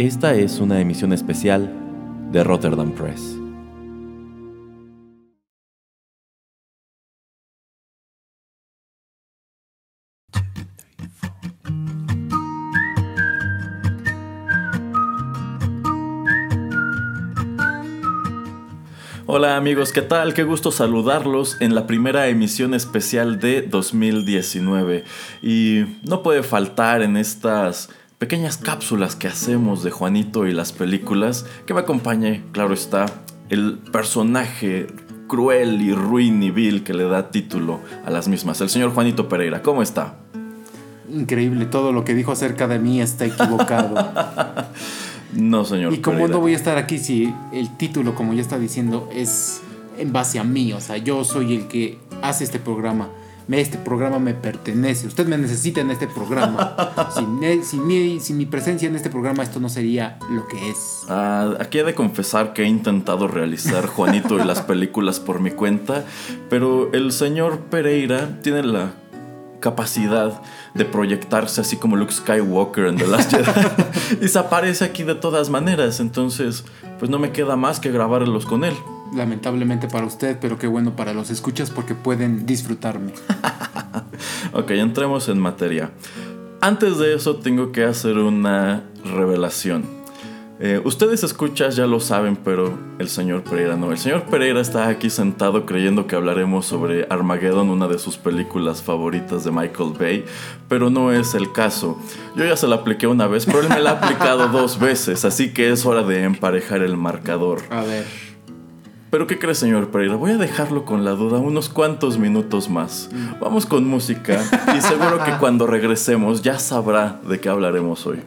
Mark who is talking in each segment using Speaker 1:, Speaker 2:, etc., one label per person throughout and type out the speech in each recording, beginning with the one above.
Speaker 1: Esta es una emisión especial de Rotterdam Press. Hola amigos, ¿qué tal? Qué gusto saludarlos en la primera emisión especial de 2019. Y no puede faltar en estas pequeñas cápsulas que hacemos de Juanito y las películas que me acompañe, claro está, el personaje cruel y ruin y vil que le da título a las mismas, el señor Juanito Pereira. ¿Cómo está?
Speaker 2: Increíble, todo lo que dijo acerca de mí está equivocado.
Speaker 1: No, señor.
Speaker 2: Y como no voy a estar aquí si el título, como ya está diciendo, es en base a mí. O sea, yo soy el que hace este programa. Este programa me pertenece. Usted me necesita en este programa. sin, mi, sin mi presencia en este programa, esto no sería lo que es.
Speaker 1: Ah, aquí he de confesar que he intentado realizar Juanito y las películas por mi cuenta, pero el señor Pereira tiene la capacidad de proyectarse así como Luke Skywalker en The Last Jedi y se aparece aquí de todas maneras, entonces pues no me queda más que grabarlos con él.
Speaker 2: Lamentablemente para usted, pero qué bueno para los escuchas porque pueden disfrutarme.
Speaker 1: ok, entremos en materia. Antes de eso tengo que hacer una revelación. Eh, ustedes escuchas ya lo saben, pero el señor Pereira no. El señor Pereira está aquí sentado creyendo que hablaremos sobre Armageddon, una de sus películas favoritas de Michael Bay, pero no es el caso. Yo ya se la apliqué una vez, pero él me la ha aplicado dos veces, así que es hora de emparejar el marcador.
Speaker 2: A ver.
Speaker 1: Pero ¿qué cree, señor Pereira? Voy a dejarlo con la duda unos cuantos minutos más. Vamos con música y seguro que cuando regresemos ya sabrá de qué hablaremos hoy.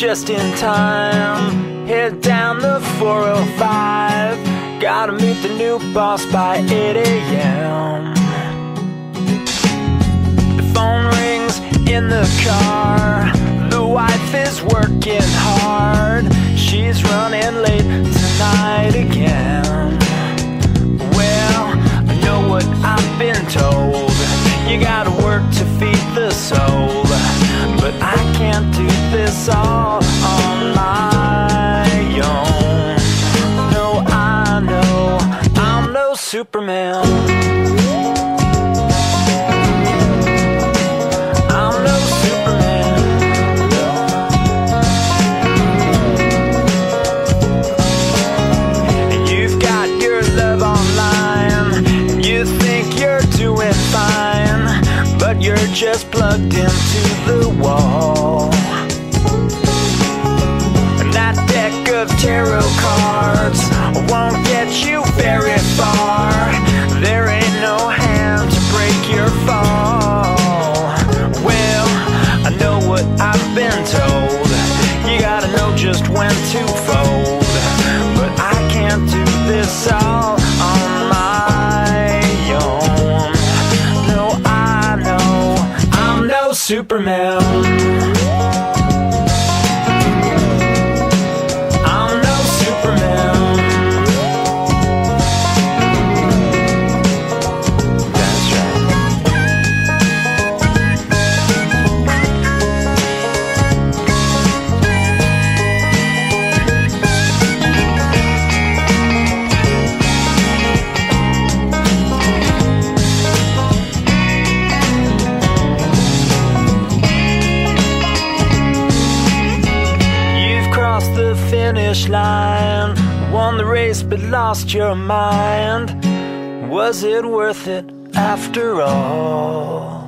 Speaker 1: just in time. Head down the 405. Gotta meet the new boss by 8 a.m. The phone rings in the car. The wife is working hard. She's running late tonight again. Well, I know what I've been told. You gotta work to feed the soul. But I can't do this all Superman. Superman. Lost your mind? Was it worth it after all?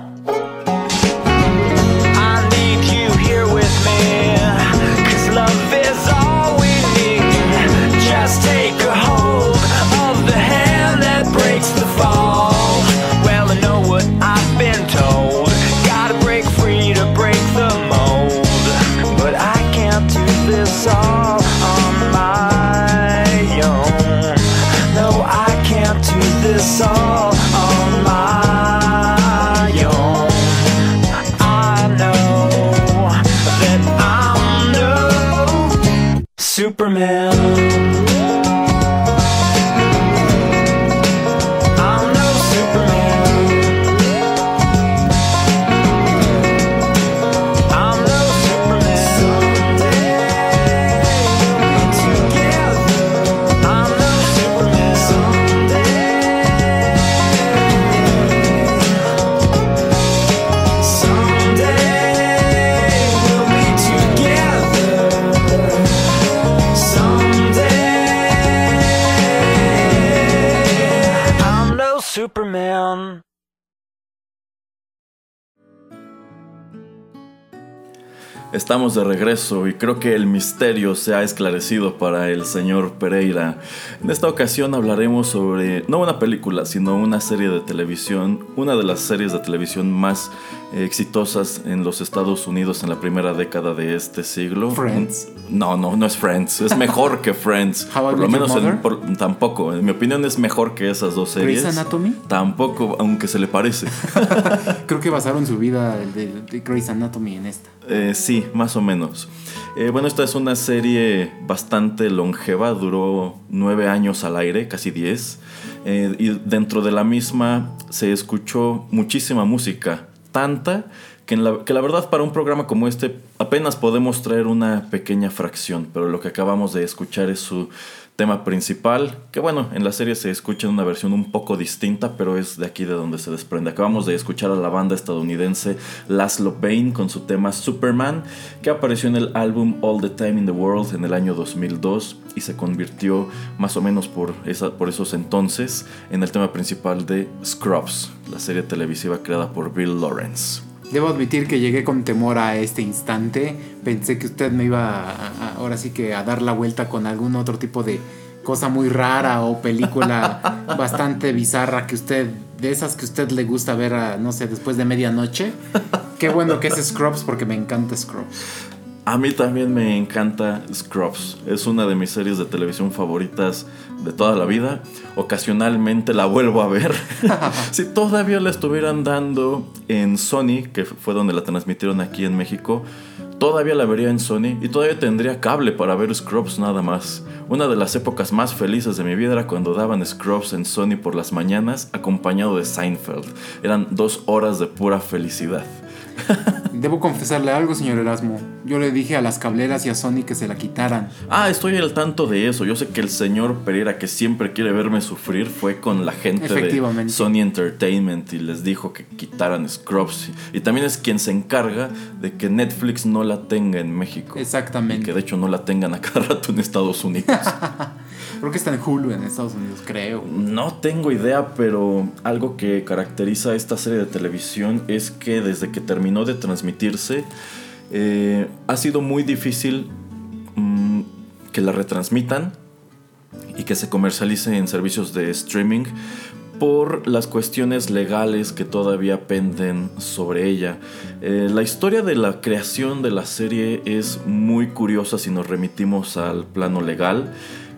Speaker 3: Estamos de regreso y creo que el misterio se ha esclarecido para el señor Pereira. En esta ocasión hablaremos sobre no una película, sino una serie de televisión, una de las series de televisión más eh, exitosas en los Estados Unidos en la primera década de este siglo.
Speaker 2: Friends.
Speaker 3: No, no, no es Friends, es mejor que Friends. Por lo menos en-
Speaker 2: Mother?
Speaker 3: por- tampoco, en mi opinión es mejor que esas dos series.
Speaker 2: Grey's Anatomy.
Speaker 3: Tampoco, aunque se le parece.
Speaker 2: Creo que basaron su vida de, de Grey's Anatomy en esta.
Speaker 3: Eh, sí, más o menos. Eh, bueno, esta es una serie bastante longeva, duró nueve años al aire, casi diez. Eh, y dentro de la misma se escuchó muchísima música, tanta que, la verdad para un programa como este apenas podemos traer una pequeña fracción, pero lo que acabamos de escuchar es su tema principal, que bueno, en la serie se escucha en una versión un poco distinta, pero es de aquí de donde se desprende. Acabamos de escuchar a la banda estadounidense Laszlo Bain con su tema Superman, que apareció en el álbum All the Time in the World en el año 2002 y se convirtió más o menos por, esa, por esos entonces en el tema principal de Scrubs, la serie televisiva creada por Bill Lawrence.
Speaker 2: Debo admitir que llegué con temor a este instante. Pensé que usted me iba a- a- ahora sí que a dar la vuelta con algún otro tipo de cosa muy rara o película bastante bizarra que usted, de esas que usted le gusta ver, a, no sé, después de medianoche. Qué bueno que es Scrubs porque me encanta Scrubs.
Speaker 3: A mí también me encanta Scrubs. Es una de mis series de televisión favoritas de toda la vida. Ocasionalmente la vuelvo a ver. si todavía la estuvieran dando en Sony, que fue donde la transmitieron aquí en México, todavía la vería en Sony y todavía tendría cable para ver Scrubs nada más. Una de las épocas más felices de mi vida era cuando daban Scrubs en Sony por las mañanas acompañado de Seinfeld. Eran dos horas de pura felicidad.
Speaker 2: Debo confesarle algo, señor Erasmo. Yo le dije a las cableras y a Sony que se la quitaran.
Speaker 3: Ah, estoy al tanto de eso. Yo sé que el señor Pereira, que siempre quiere verme sufrir, fue con la gente de. Sony Entertainment y les dijo que quitaran Scrubs. Y también es quien se encarga de que Netflix no la tenga en México. Y
Speaker 2: Exactamente.
Speaker 3: que de hecho no la tengan a cada rato en Estados Unidos.
Speaker 2: Creo que está en Hulu en Estados Unidos, creo.
Speaker 3: No tengo idea, pero algo que caracteriza a esta serie de televisión es que desde que terminó de transmitirse eh, ha sido muy difícil mm, que la retransmitan y que se comercialice en servicios de streaming por las cuestiones legales que todavía penden sobre ella. Eh, la historia de la creación de la serie es muy curiosa si nos remitimos al plano legal.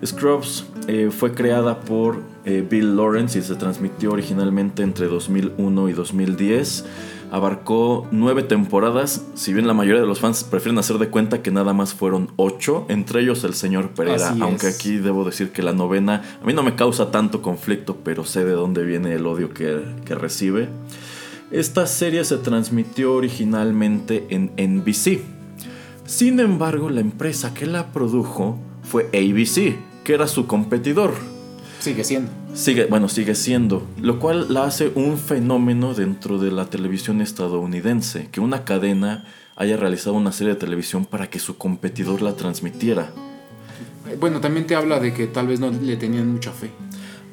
Speaker 3: Scrubs eh, fue creada por eh, Bill Lawrence y se transmitió originalmente entre 2001 y 2010. Abarcó nueve temporadas, si bien la mayoría de los fans prefieren hacer de cuenta que nada más fueron ocho, entre ellos el señor Pereira,
Speaker 2: Así
Speaker 3: aunque
Speaker 2: es.
Speaker 3: aquí debo decir que la novena a mí no me causa tanto conflicto, pero sé de dónde viene el odio que, que recibe. Esta serie se transmitió originalmente en NBC. Sin embargo, la empresa que la produjo fue ABC, que era su competidor.
Speaker 2: Sigue siendo.
Speaker 3: Sigue, bueno, sigue siendo, lo cual la hace un fenómeno dentro de la televisión estadounidense, que una cadena haya realizado una serie de televisión para que su competidor la transmitiera.
Speaker 2: Eh, Bueno, también te habla de que tal vez no le tenían mucha fe.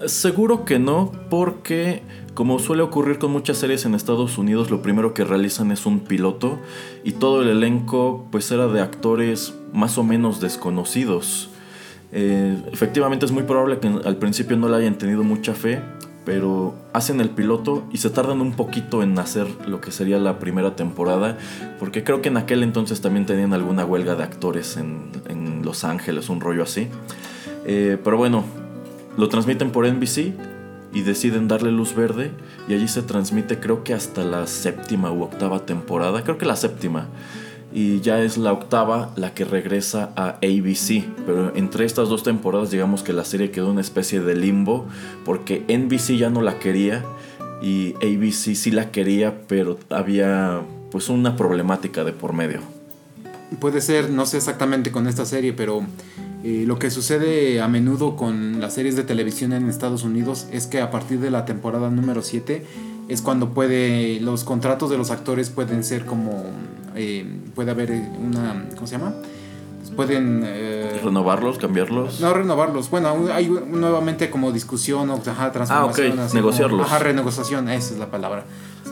Speaker 3: Seguro que no, porque como suele ocurrir con muchas series en Estados Unidos, lo primero que realizan es un piloto y todo el elenco pues era de actores más o menos desconocidos. Eh, efectivamente es muy probable que al principio no le hayan tenido mucha fe, pero hacen el piloto y se tardan un poquito en hacer lo que sería la primera temporada, porque creo que en aquel entonces también tenían alguna huelga de actores en, en Los Ángeles, un rollo así. Eh, pero bueno, lo transmiten por NBC y deciden darle luz verde y allí se transmite creo que hasta la séptima u octava temporada, creo que la séptima. Y ya es la octava la que regresa a ABC. Pero entre estas dos temporadas digamos que la serie quedó una especie de limbo porque NBC ya no la quería y ABC sí la quería, pero había pues una problemática de por medio.
Speaker 2: Puede ser, no sé exactamente con esta serie, pero eh, lo que sucede a menudo con las series de televisión en Estados Unidos es que a partir de la temporada número 7 es cuando puede los contratos de los actores pueden ser como eh, puede haber una ¿cómo se llama? pueden eh,
Speaker 3: renovarlos, cambiarlos.
Speaker 2: No renovarlos. Bueno, hay nuevamente como discusión o ajá, transformación.
Speaker 3: Ah, Negociarlos.
Speaker 2: ajá, renegociación, esa es la palabra.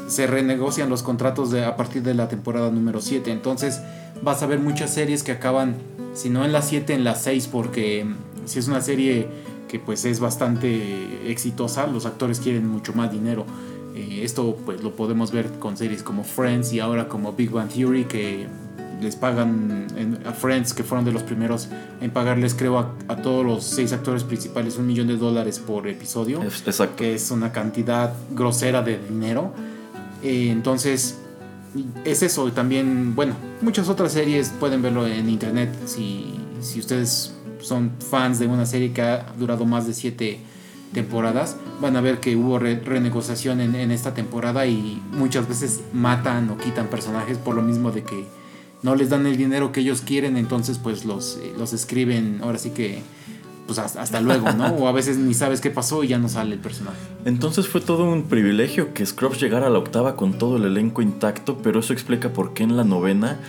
Speaker 2: Se renegocian los contratos de, a partir de la temporada número 7. Entonces vas a ver muchas series que acaban, si no en la 7, en la 6, porque si es una serie que pues es bastante exitosa, los actores quieren mucho más dinero. Eh, esto pues lo podemos ver con series como Friends y ahora como Big Bang Theory que les pagan a Friends que fueron de los primeros en pagarles creo a, todos los seis actores principales un millón de dólares por episodio
Speaker 3: Exacto.
Speaker 2: que es una cantidad grosera de dinero eh, entonces es eso y también bueno muchas otras series pueden verlo en internet si, si ustedes son fans de una serie que ha durado más de siete temporadas, van a ver que hubo renegociación en, en, esta temporada y muchas veces matan o quitan personajes por lo mismo de que no les dan el dinero que ellos quieren, entonces pues los, eh, los escriben ahora sí que pues hasta, luego, ¿no? O a veces ni sabes qué pasó y ya no sale el personaje.
Speaker 3: Entonces fue todo un privilegio que Scrubs llegara a la octava con todo el elenco intacto, pero eso explica por qué en la novena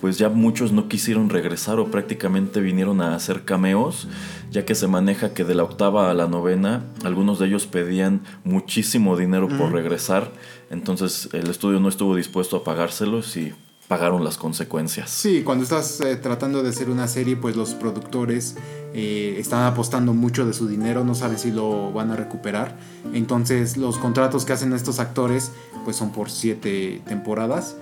Speaker 3: pues ya muchos no quisieron regresar o prácticamente vinieron a hacer cameos, ya que se maneja que de la octava a la novena algunos de ellos pedían muchísimo dinero por regresar, entonces el estudio no estuvo dispuesto a pagárselos y pagaron las consecuencias.
Speaker 2: Sí, cuando estás eh, tratando de hacer una serie, pues los productores eh, están apostando mucho de su dinero, no saben si lo van a recuperar. Entonces los contratos que hacen estos actores, pues son por siete temporadas.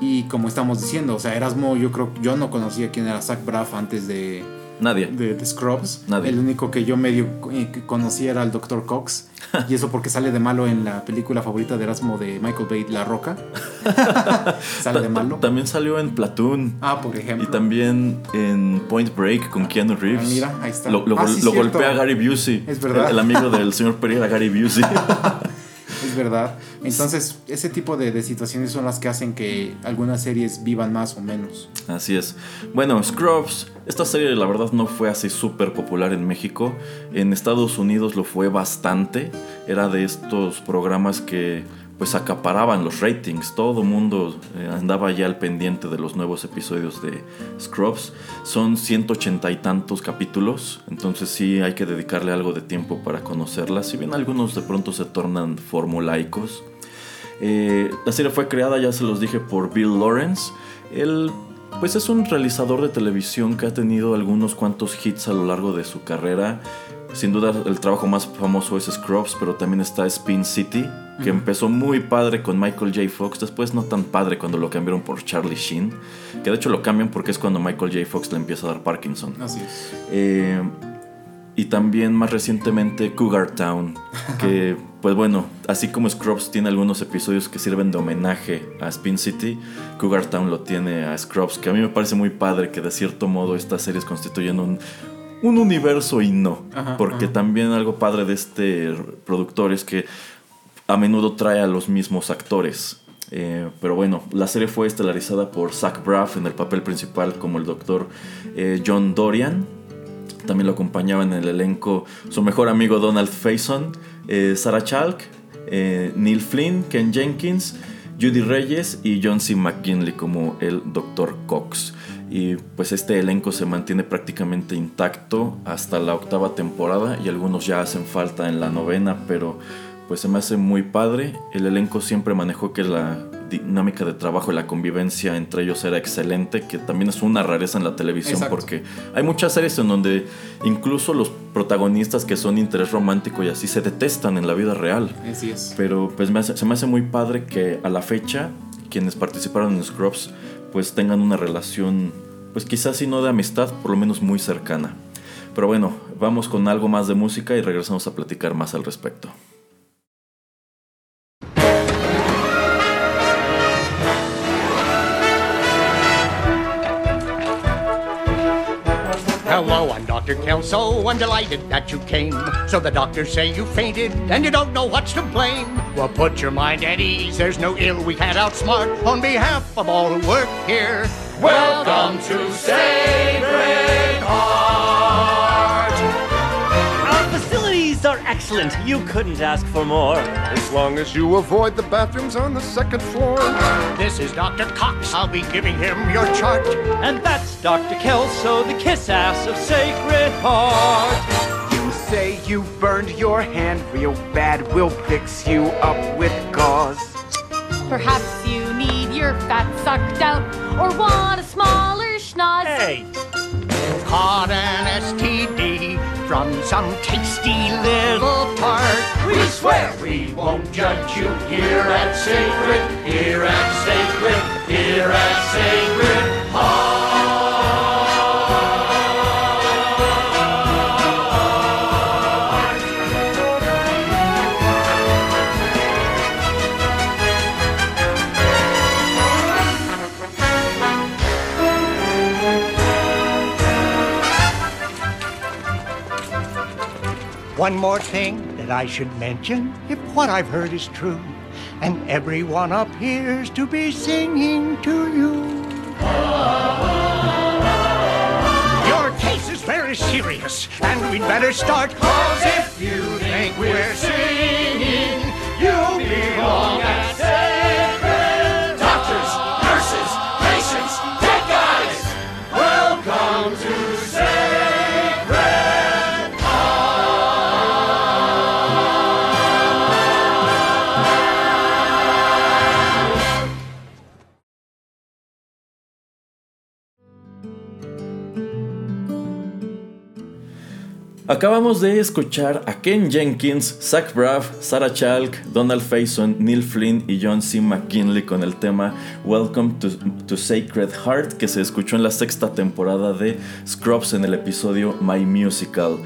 Speaker 2: Y como estamos diciendo, o sea, Erasmo, yo creo yo no conocía quién era Zach Braff antes de,
Speaker 3: Nadie.
Speaker 2: De, Scrubs.
Speaker 3: Nadie.
Speaker 2: El único que yo medio eh, conocía era el Dr. Cox. y eso porque sale de malo en la película favorita de Erasmo de Michael Bay, La Roca. sale de malo.
Speaker 3: También salió en Platoon.
Speaker 2: Ah, por ejemplo.
Speaker 3: Y también en Point Break con Keanu Reeves.
Speaker 2: Ah, mira, ahí está.
Speaker 3: Lo,
Speaker 2: ah,
Speaker 3: golpea Gary Busey.
Speaker 2: Es verdad.
Speaker 3: El, amigo del señor Pereira, Gary Busey.
Speaker 2: es verdad. Entonces, ese tipo de, situaciones son las que hacen que algunas series vivan más o menos.
Speaker 3: Así es. Bueno, Scrubs, esta serie la verdad no fue así súper popular en México. En Estados Unidos lo fue bastante. Era de estos programas que pues acaparaban los ratings. Todo mundo eh, andaba ya al pendiente de los nuevos episodios de Scrubs. Son 180 y tantos capítulos, entonces sí hay que dedicarle algo de tiempo para conocerlas. Si bien algunos de pronto se tornan formulaicos. Eh, la serie fue creada, ya se los dije, por Bill Lawrence. Él pues es un realizador de televisión que ha tenido algunos cuantos hits a lo largo de su carrera. Sin duda el trabajo más famoso es Scrubs, pero también está Spin City, que empezó muy padre con Michael J. Fox, después no tan padre cuando lo cambiaron por Charlie Sheen, que de hecho lo cambian porque es cuando Michael J. Fox le empieza a dar Parkinson.
Speaker 2: Así es.
Speaker 3: Eh, y también más recientemente Cougar Town, que pues bueno, así como Scrubs tiene algunos episodios que sirven de homenaje a Spin City, Cougar Town lo tiene a Scrubs, que a mí me parece muy padre que de cierto modo estas series constituyen un, un universo y no, porque también algo padre de este productor es que a menudo trae a los mismos actores. Eh, pero bueno, la serie fue estelarizada por Zach Braff en el papel principal como el doctor eh, John Dorian. También lo acompañaba en el elenco su mejor amigo Donald Faison, eh, Sarah Chalk, Neil Flynn, Ken Jenkins, Judy Reyes y John C. McGinley como el Dr. Cox. Y pues este elenco se mantiene prácticamente intacto hasta la octava temporada y algunos ya hacen falta en la novena, pero pues se me hace muy padre. El elenco siempre manejó que la dinámica de trabajo y la convivencia entre ellos era excelente, que también es una rareza en la televisión porque hay muchas series en donde incluso los protagonistas que son interés romántico y así se detestan en la vida real.
Speaker 2: Así es.
Speaker 3: Pero pues se me hace muy padre que a la fecha quienes participaron en Scrubs pues tengan una relación pues quizás si no de amistad, por lo menos muy cercana. Pero bueno, vamos con algo más de música y regresamos a platicar más al respecto.
Speaker 4: Dr. Kelso. I'm delighted that you came. So the doctors say you fainted and you don't know what's to blame. Well, put your mind at ease. There's no ill we can't outsmart. On behalf of all who work here, welcome to Sacred
Speaker 5: excellent. You couldn't ask for more.
Speaker 6: As long as you avoid the bathrooms on the second floor.
Speaker 4: This is Dr. Cox. I'll be giving him your chart.
Speaker 5: And that's Dr. Kelso, the kiss ass of Sacred Heart.
Speaker 7: You say you burned your hand real bad. We'll fix you up with gauze.
Speaker 8: Perhaps you need your fat sucked out or want a smaller schnoz.
Speaker 5: Hey,
Speaker 4: Caught an STD from some tasty little tart. We swear we won't judge you here at Sacred, here at Sacred, here at Sacred One more thing that I should mention, if what I've heard is true, and everyone appears to be singing to you. Your case is very serious, and we'd better start, cause if you think we're singing, you belong at
Speaker 3: Acabamos de escuchar a Ken Jenkins, Zach Braff, Sarah Chalk, Donald Faison, Neil Flynn y John C. McKinley con el tema Welcome to, to Sacred Heart que se escuchó en la sexta temporada de Scrubs en el episodio My Musical.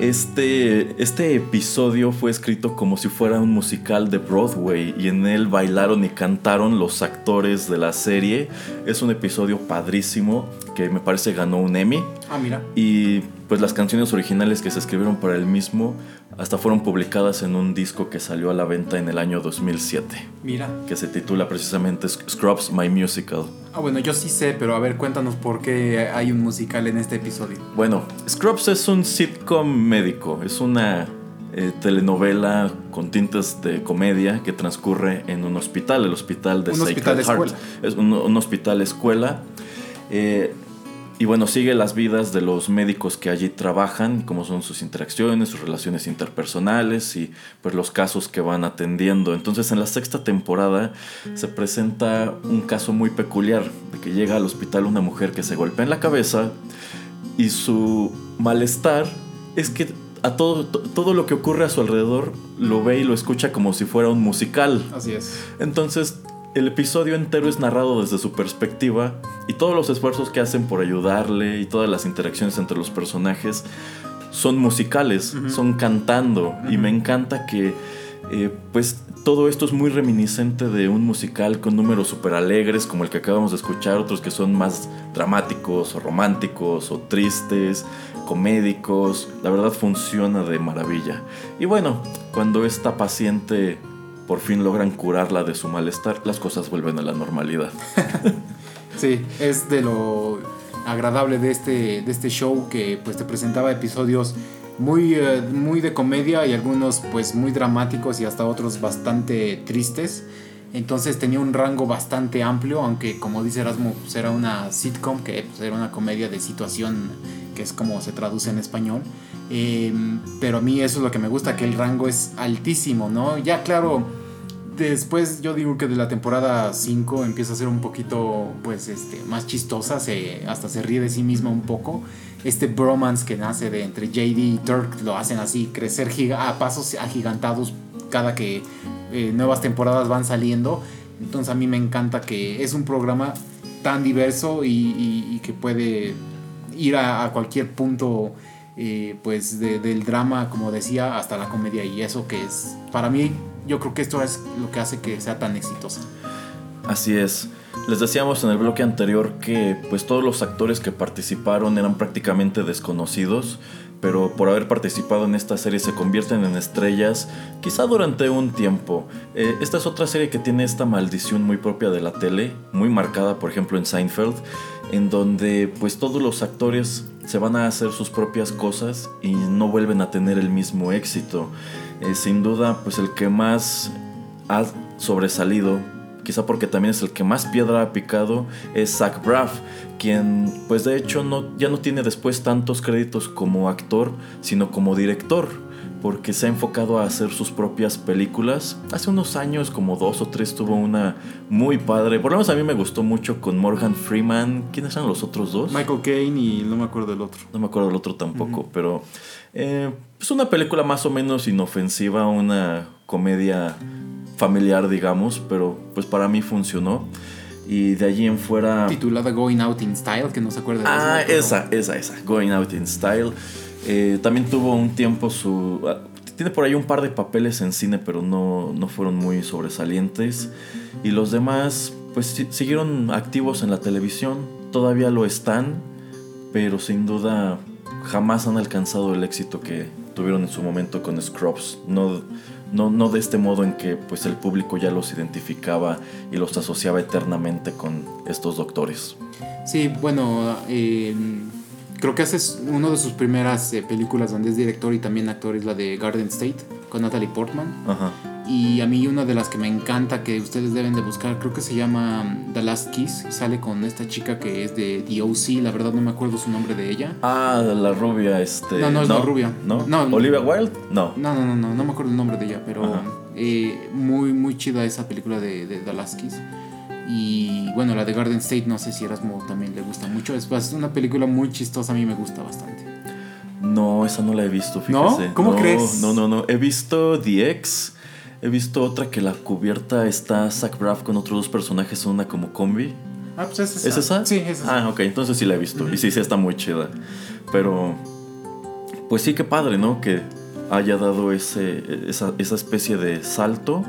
Speaker 3: Este, este episodio fue escrito como si fuera un musical de Broadway y en él bailaron y cantaron los actores de la serie. Es un episodio padrísimo que me parece ganó un Emmy.
Speaker 2: Ah, mira.
Speaker 3: Y pues las canciones originales que se escribieron para el mismo hasta fueron publicadas en un disco que salió a la venta en el año 2007,
Speaker 2: Mira.
Speaker 3: que se titula precisamente Scrubs My Musical.
Speaker 2: Ah, bueno, yo sí sé, pero a ver, cuéntanos por qué hay un musical en este episodio.
Speaker 3: Bueno, Scrubs es un sitcom médico, es una eh, telenovela con tintes de comedia que transcurre en un hospital, el hospital de
Speaker 2: Un
Speaker 3: Sacred
Speaker 2: hospital
Speaker 3: Heart.
Speaker 2: escuela.
Speaker 3: Es un, un hospital escuela. eh, y bueno, sigue las vidas de los médicos que allí trabajan, cómo son sus interacciones, sus relaciones interpersonales y pues los casos que van atendiendo. Entonces en la sexta temporada se presenta un caso muy peculiar de que llega al hospital una mujer que se golpea en la cabeza y su malestar es que a todo, to- todo lo que ocurre a su alrededor lo ve y lo escucha como si fuera un musical.
Speaker 2: Así es.
Speaker 3: Entonces, el episodio entero es narrado desde su perspectiva y todos los esfuerzos que hacen por ayudarle y todas las interacciones entre los personajes son musicales, son cantando. Y me encanta que eh, pues todo esto es muy reminiscente de un musical con números súper alegres como el que acabamos de escuchar, otros que son más dramáticos o románticos o tristes, comédicos, la verdad funciona de maravilla. Y bueno, cuando esta paciente por fin logran curarla de su malestar, las cosas vuelven a la normalidad.
Speaker 2: Sí, es de lo agradable de este, de este show que pues te presentaba episodios muy, eh, muy de comedia y algunos pues muy dramáticos y hasta otros bastante tristes. Entonces tenía un rango bastante amplio, aunque como dice Erasmo, pues era una sitcom, que pues, era una comedia de situación, que es como se traduce en español. Eh, pero a mí eso es lo que me gusta, que el rango es altísimo, ¿no? Ya claro, después yo digo que de la temporada 5 empieza a ser un poquito pues este más chistosa, se, hasta se ríe de sí misma un poco. Este bromance que nace de entre JD y Turk lo hacen así crecer giga- a pasos agigantados cada que eh, nuevas temporadas van saliendo. Entonces a mí me encanta que es un programa tan diverso y, que puede ir a, cualquier punto eh, pues de- del drama, como decía, hasta la comedia y eso que es, para mí, yo creo que esto es lo que hace que sea tan exitosa.
Speaker 3: Así es. Les decíamos en el bloque anterior que pues todos los actores que participaron eran prácticamente desconocidos, pero por haber participado en esta serie se convierten en estrellas, quizá durante un tiempo. Eh, esta es otra serie que tiene esta maldición muy propia de la tele, muy marcada por ejemplo en Seinfeld, en donde pues todos los actores se van a hacer sus propias cosas y no vuelven a tener el mismo éxito. Eh, sin duda pues el que más ha sobresalido quizá porque también es el que más piedra ha picado, es Zach Braff, quien pues de hecho no, ya no tiene después tantos créditos como actor, sino como director, porque se ha enfocado a hacer sus propias películas. Hace unos años, como dos o tres, tuvo una muy padre, por lo menos a mí me gustó mucho con Morgan Freeman. ¿Quiénes eran los otros dos?
Speaker 2: Michael Caine y no me acuerdo del otro.
Speaker 3: No me acuerdo del otro tampoco, pero eh, es una película más o menos inofensiva, una comedia familiar, digamos, pero pues para mí funcionó. Y de allí en fuera...
Speaker 2: Titulada Going Out in Style, que no se acuerda de
Speaker 3: Ah,
Speaker 2: eso, pero-
Speaker 3: esa, esa, esa. Going Out in Style. Eh, también tuvo un tiempo su... ah, Tiene por ahí un par de papeles en cine, pero no, no fueron muy sobresalientes. Y los demás, pues si- siguieron activos en la televisión. Todavía lo están, pero sin duda jamás han alcanzado el éxito que tuvieron en su momento con Scrubs. No, no, no de este modo en que pues, el público ya los identificaba y los asociaba eternamente con estos doctores.
Speaker 2: Sí, bueno, eh, creo que esa es una de sus primeras eh, películas donde es director y también actor, es la de Garden State, con Natalie Portman.
Speaker 3: Ajá.
Speaker 2: Y a mí una de las que me encanta que ustedes deben de buscar, creo que se llama The Last Kiss. Sale con esta chica que es de The O.C., la verdad no me acuerdo su nombre de ella.
Speaker 3: Ah, la rubia, este.
Speaker 2: No, no es la rubia.
Speaker 3: ¿No?
Speaker 2: No.
Speaker 3: ¿Olivia Wilde? No.
Speaker 2: No, no, no, no, no me acuerdo el nombre de ella, pero eh, muy, muy chida esa película de, de The Last Kiss. Y bueno, la de Garden State, no sé si Erasmo también le gusta mucho. Es, una película muy chistosa, a mí me gusta bastante.
Speaker 3: No, esa no la he visto,
Speaker 2: ¿No?
Speaker 3: fíjese.
Speaker 2: ¿Cómo
Speaker 3: No,
Speaker 2: crees?
Speaker 3: No, no, no. He visto The Ex. He visto otra que la cubierta está Zach Braff con otros dos personajes, una como combi.
Speaker 2: Ah, pues es esa.
Speaker 3: ¿Es esa?
Speaker 2: Sí, es esa.
Speaker 3: Ah, ok, entonces sí la he visto. Y sí, sí está muy chida. Pero, pues sí, qué padre, ¿no? Que haya dado ese, esa, esa especie de salto.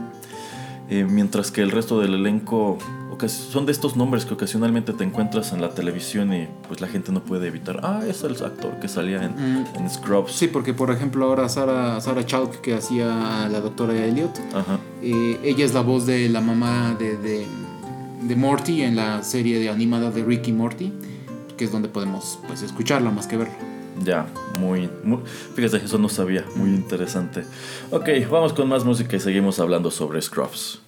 Speaker 3: Eh, mientras que el resto del elenco son de estos nombres que ocasionalmente te encuentras en la televisión y pues la gente no puede evitar. Ah, es el actor que salía en,
Speaker 2: Mm.
Speaker 3: en Scrubs.
Speaker 2: Sí, porque por ejemplo ahora Sara, Sara Chalk, que hacía a la doctora Elliot,
Speaker 3: Ajá.
Speaker 2: eh, ella es la voz de la mamá de, de, de Morty en la serie de animada de Ricky Morty, que es donde podemos pues escucharla más que verla.
Speaker 3: Ya, muy, muy. Fíjate, eso no sabía. Muy interesante. Ok, vamos con más música y seguimos hablando sobre Scrubs.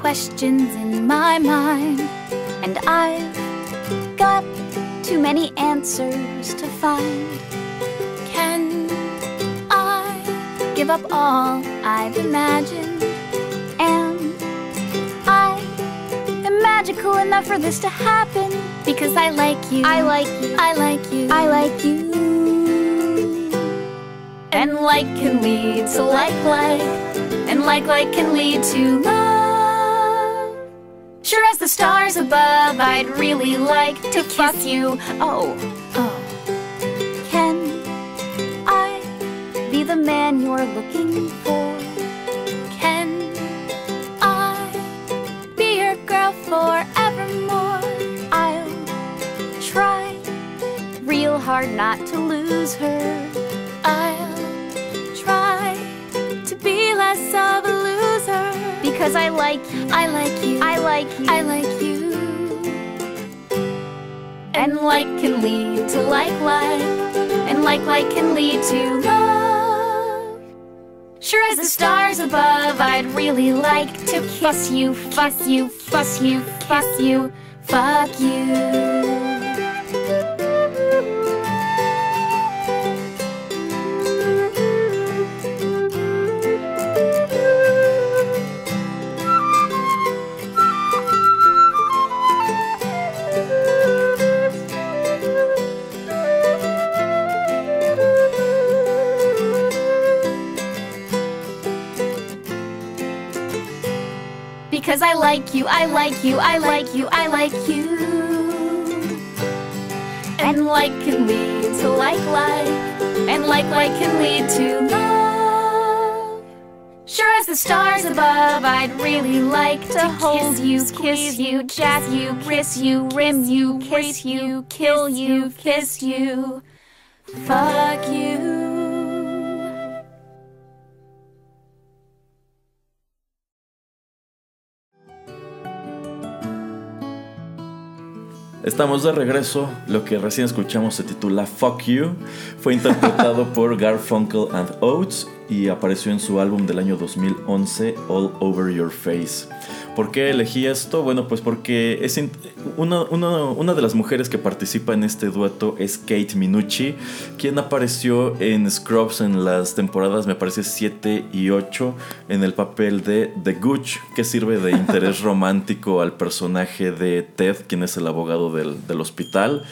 Speaker 9: Questions in my mind, and I've got too many answers to find. Can I give up all I've imagined? Am I magical enough for this to happen? Because I like you. I like you. I like you. I like you. And like can lead to like like, and like like can lead to love. Above, I'd really like to kiss you. Oh, oh. Can I be the man you're looking for? Can I be your girl forevermore? I'll try real hard not to lose her. I'll try to be less of a loser because I like you. I like you. I like you. I like you. And like can lead to like like, and like like can lead to love. Sure as the stars above, I'd really like to kiss you, fuss you, fuss you, kiss you, fuck you. Because I like you, I like you, I like you, I like you. And like can lead to like like, and like like can lead to love. Sure as the stars above, I'd really like to hold you, kiss you, jazz you, kiss you, rim you, kiss you, kill you, kiss you, fuck you.
Speaker 3: Estamos de regreso. Lo que recién escuchamos se titula Fuck You. Fue interpretado por Garfunkel and Oates y apareció en su álbum del año 2011, All Over Your Face. ¿Por qué elegí esto? Bueno, pues porque es una, una- una de las mujeres que participa en este dueto es Kate Minucci, quien apareció en Scrubs en las temporadas, me parece 7 y 8, en el papel de The Gooch, que sirve de interés romántico al personaje de Ted, quien es el abogado del, del hospital.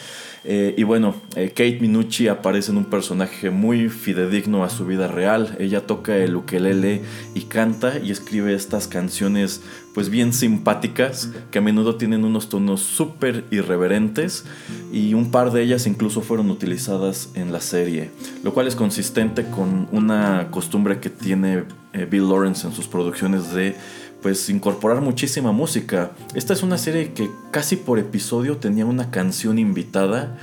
Speaker 3: Eh, y bueno, eh, Kate Minucci aparece en un personaje muy fidedigno a su vida real. Ella toca el ukelele y canta y escribe estas canciones pues bien simpáticas que a menudo tienen unos tonos súper irreverentes y un par de ellas incluso fueron utilizadas en la serie, lo cual es consistente con una costumbre que tiene eh, Bill Lawrence en sus producciones de pues incorporar muchísima música. Esta es una serie que casi por episodio tenía una canción invitada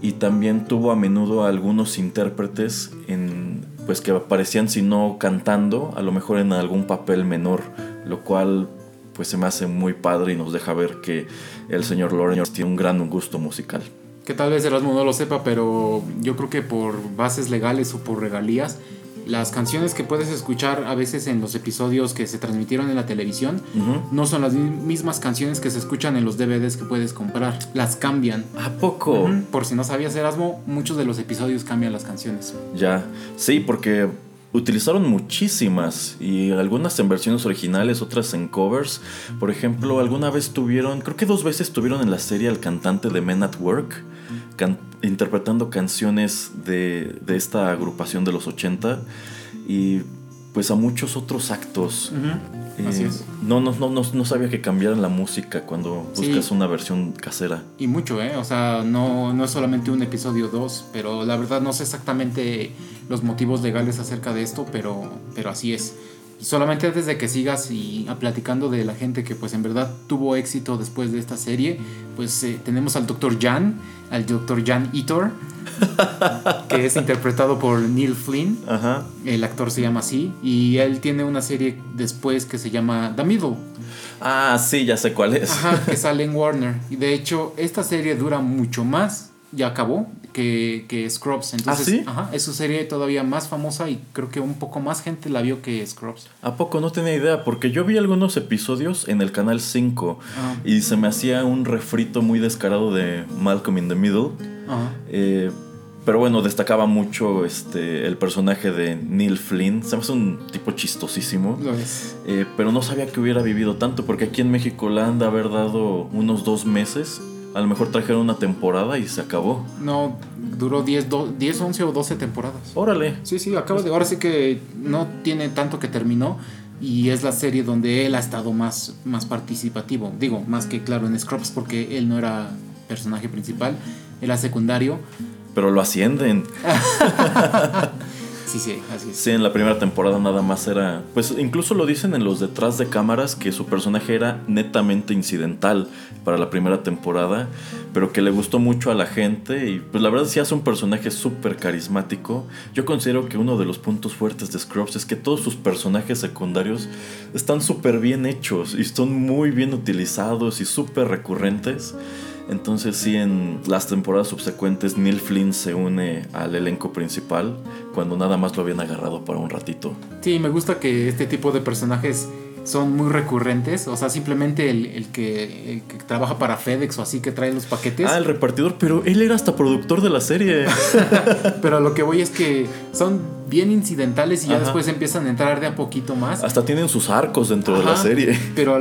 Speaker 3: y también tuvo a menudo a algunos intérpretes en pues que aparecían si no cantando, a lo mejor en algún papel menor, lo cual pues se me hace muy padre y nos deja ver que el señor Lawrence tiene un gran gusto musical.
Speaker 2: Que tal vez Erasmo no lo sepa, pero yo creo que por bases legales o por regalías, las canciones que puedes escuchar a veces en los episodios que se transmitieron en la televisión no son las mi- mismas canciones que se escuchan en los DVDs que puedes comprar. Las cambian.
Speaker 3: ¿A poco?
Speaker 2: Por si no sabías, Erasmo, muchos de los episodios cambian las canciones.
Speaker 3: Ya, sí, porque utilizaron muchísimas y algunas en versiones originales, otras en covers. Por ejemplo, alguna vez tuvieron, creo que dos veces tuvieron en la serie al cantante de Men at Work, can- interpretando canciones de, de esta agrupación de los 80 y pues a muchos otros actos. Eh,
Speaker 2: Así es.
Speaker 3: No, no, no, no, no sabía que cambiaran la música cuando
Speaker 2: Sí.
Speaker 3: buscas una versión casera.
Speaker 2: Y mucho, ¿eh? O sea, no, no es solamente un episodio 2, pero la verdad no sé exactamente los motivos legales acerca de esto, pero, pero así es. Y solamente antes de que sigas y a platicando de la gente que pues en verdad tuvo éxito después de esta serie, pues eh, tenemos al Dr. Jan, al Dr. Jan Eator, que es interpretado por Neil Flynn.
Speaker 3: Ajá.
Speaker 2: El actor se llama así. Y él tiene una serie después que se llama The Middle.
Speaker 3: Ah, sí, ya sé cuál es.
Speaker 2: Ajá, que sale en Warner. Y de hecho, esta serie dura mucho más, ya acabó, que, que Scrubs. Entonces,
Speaker 3: ¿Ah, sí?
Speaker 2: ajá, es su serie todavía más famosa y creo que un poco más gente la vio que Scrubs.
Speaker 3: ¿A poco no tenía idea? Porque yo vi algunos episodios en el canal 5
Speaker 2: Ah.
Speaker 3: y se me hacía un refrito muy descarado de Malcolm in the Middle.
Speaker 2: Ajá.
Speaker 3: Eh, pero bueno, destacaba mucho este, el personaje de Neil Flynn. Se me hace un tipo chistosísimo.
Speaker 2: Lo es.
Speaker 3: Eh, pero no sabía que hubiera vivido tanto porque aquí en México le han de haber dado unos dos meses. A lo mejor trajeron una temporada y se acabó.
Speaker 2: No, duró 10, do- 10, 11 o 12 temporadas.
Speaker 3: Órale.
Speaker 2: Sí, sí, acaba de. Ahora sí que no tiene tanto que terminó. Y es la serie donde él ha estado más, más participativo. Digo, más que claro en Scrubs, porque él no era personaje principal, era secundario.
Speaker 3: Pero lo ascienden.
Speaker 2: Sí, sí, así.
Speaker 3: Sí, en la primera temporada nada más era. Pues incluso lo dicen en los detrás de cámaras que su personaje era netamente incidental para la primera temporada, pero que le gustó mucho a la gente. Y pues la verdad, sí hace un personaje súper carismático. Yo considero que uno de los puntos fuertes de Scrubs es que todos sus personajes secundarios están súper bien hechos y son muy bien utilizados y súper recurrentes. Entonces sí, en las temporadas subsecuentes Neil Flynn se une al elenco principal cuando nada más lo habían agarrado para un ratito.
Speaker 2: Sí, me gusta que este tipo de personajes son muy recurrentes. O sea, simplemente el, el que, el que trabaja para FedEx o así que trae los paquetes.
Speaker 3: Ah, el repartidor, pero él era hasta productor de la serie.
Speaker 2: Pero lo que voy es que son bien incidentales y ya
Speaker 3: Ajá.
Speaker 2: después empiezan a entrar de a poquito más.
Speaker 3: Hasta tienen sus arcos dentro de la serie.
Speaker 2: Pero,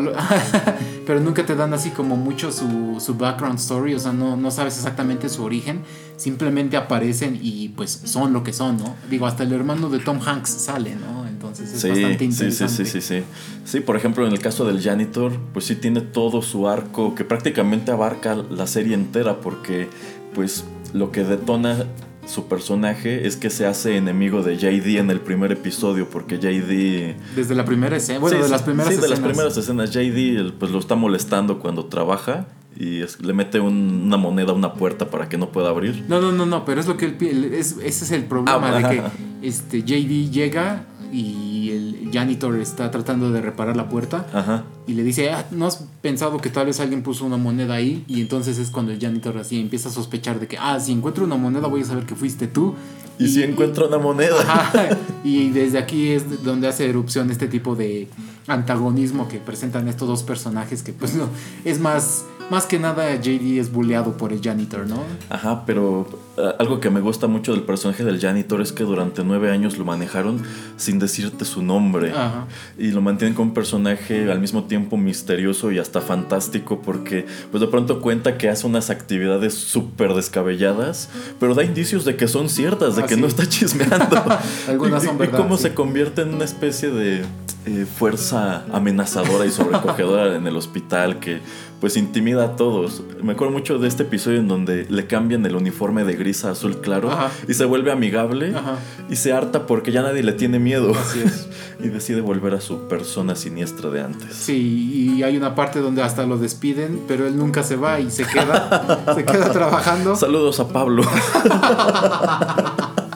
Speaker 2: pero nunca te dan así como mucho su, su background story, o sea, no, no sabes exactamente su origen, simplemente aparecen y pues son lo que son, ¿no? Digo, hasta el hermano de Tom Hanks sale, ¿no? Entonces es
Speaker 3: Sí,
Speaker 2: bastante
Speaker 3: sí, sí,
Speaker 2: interesante.
Speaker 3: sí, sí, sí. Sí, por ejemplo, en el caso del janitor, pues sí tiene todo su arco que prácticamente abarca la serie entera porque pues lo que detona su personaje es que se hace enemigo de JD en el primer episodio porque JD...
Speaker 2: Desde la primera escena, bueno,
Speaker 3: Sí,
Speaker 2: de las primeras
Speaker 3: sí, de las primeras escenas. JD pues lo está molestando cuando trabaja y es- le mete un- una moneda a una puerta para que no pueda abrir.
Speaker 2: No, no, no, no, pero es lo que él es, ese es el problema
Speaker 3: Ah,
Speaker 2: de que este JD llega y el janitor está tratando de reparar la puerta
Speaker 3: Ajá.
Speaker 2: y le dice, ah, ¿no has pensado que tal vez alguien puso una moneda ahí? Y entonces es cuando el janitor así empieza a sospechar de que, ah, si encuentro una moneda voy a saber que fuiste tú.
Speaker 3: Y, si encuentra una moneda.
Speaker 2: Ajá, y desde aquí es donde hace erupción este tipo de antagonismo que presentan estos dos personajes que pues no, es más, más que nada JD es bulleado por el janitor, ¿no?
Speaker 3: Ajá, pero eh, algo que me gusta mucho del personaje del janitor es que durante nueve años lo manejaron sin decirte su nombre.
Speaker 2: Ajá.
Speaker 3: Y lo mantienen como un personaje al mismo tiempo misterioso y hasta fantástico porque pues de pronto cuenta que hace unas actividades súper descabelladas, pero da indicios de que son ciertas, de que
Speaker 2: sí.
Speaker 3: no está chismeando.
Speaker 2: Algunas
Speaker 3: Y- cómo
Speaker 2: sí.
Speaker 3: se convierte en una especie de eh, fuerza amenazadora y sobrecogedora en el hospital que pues intimida a todos. Me acuerdo mucho de este episodio en donde le cambian el uniforme de gris a azul claro
Speaker 2: Ajá.
Speaker 3: y se vuelve amigable
Speaker 2: Ajá.
Speaker 3: y se harta porque ya nadie le tiene miedo.
Speaker 2: Así es.
Speaker 3: y decide volver a su persona siniestra de antes.
Speaker 2: Sí, y hay una parte donde hasta lo despiden, pero él nunca se va y se queda, se queda trabajando,
Speaker 3: Saludos a Pablo.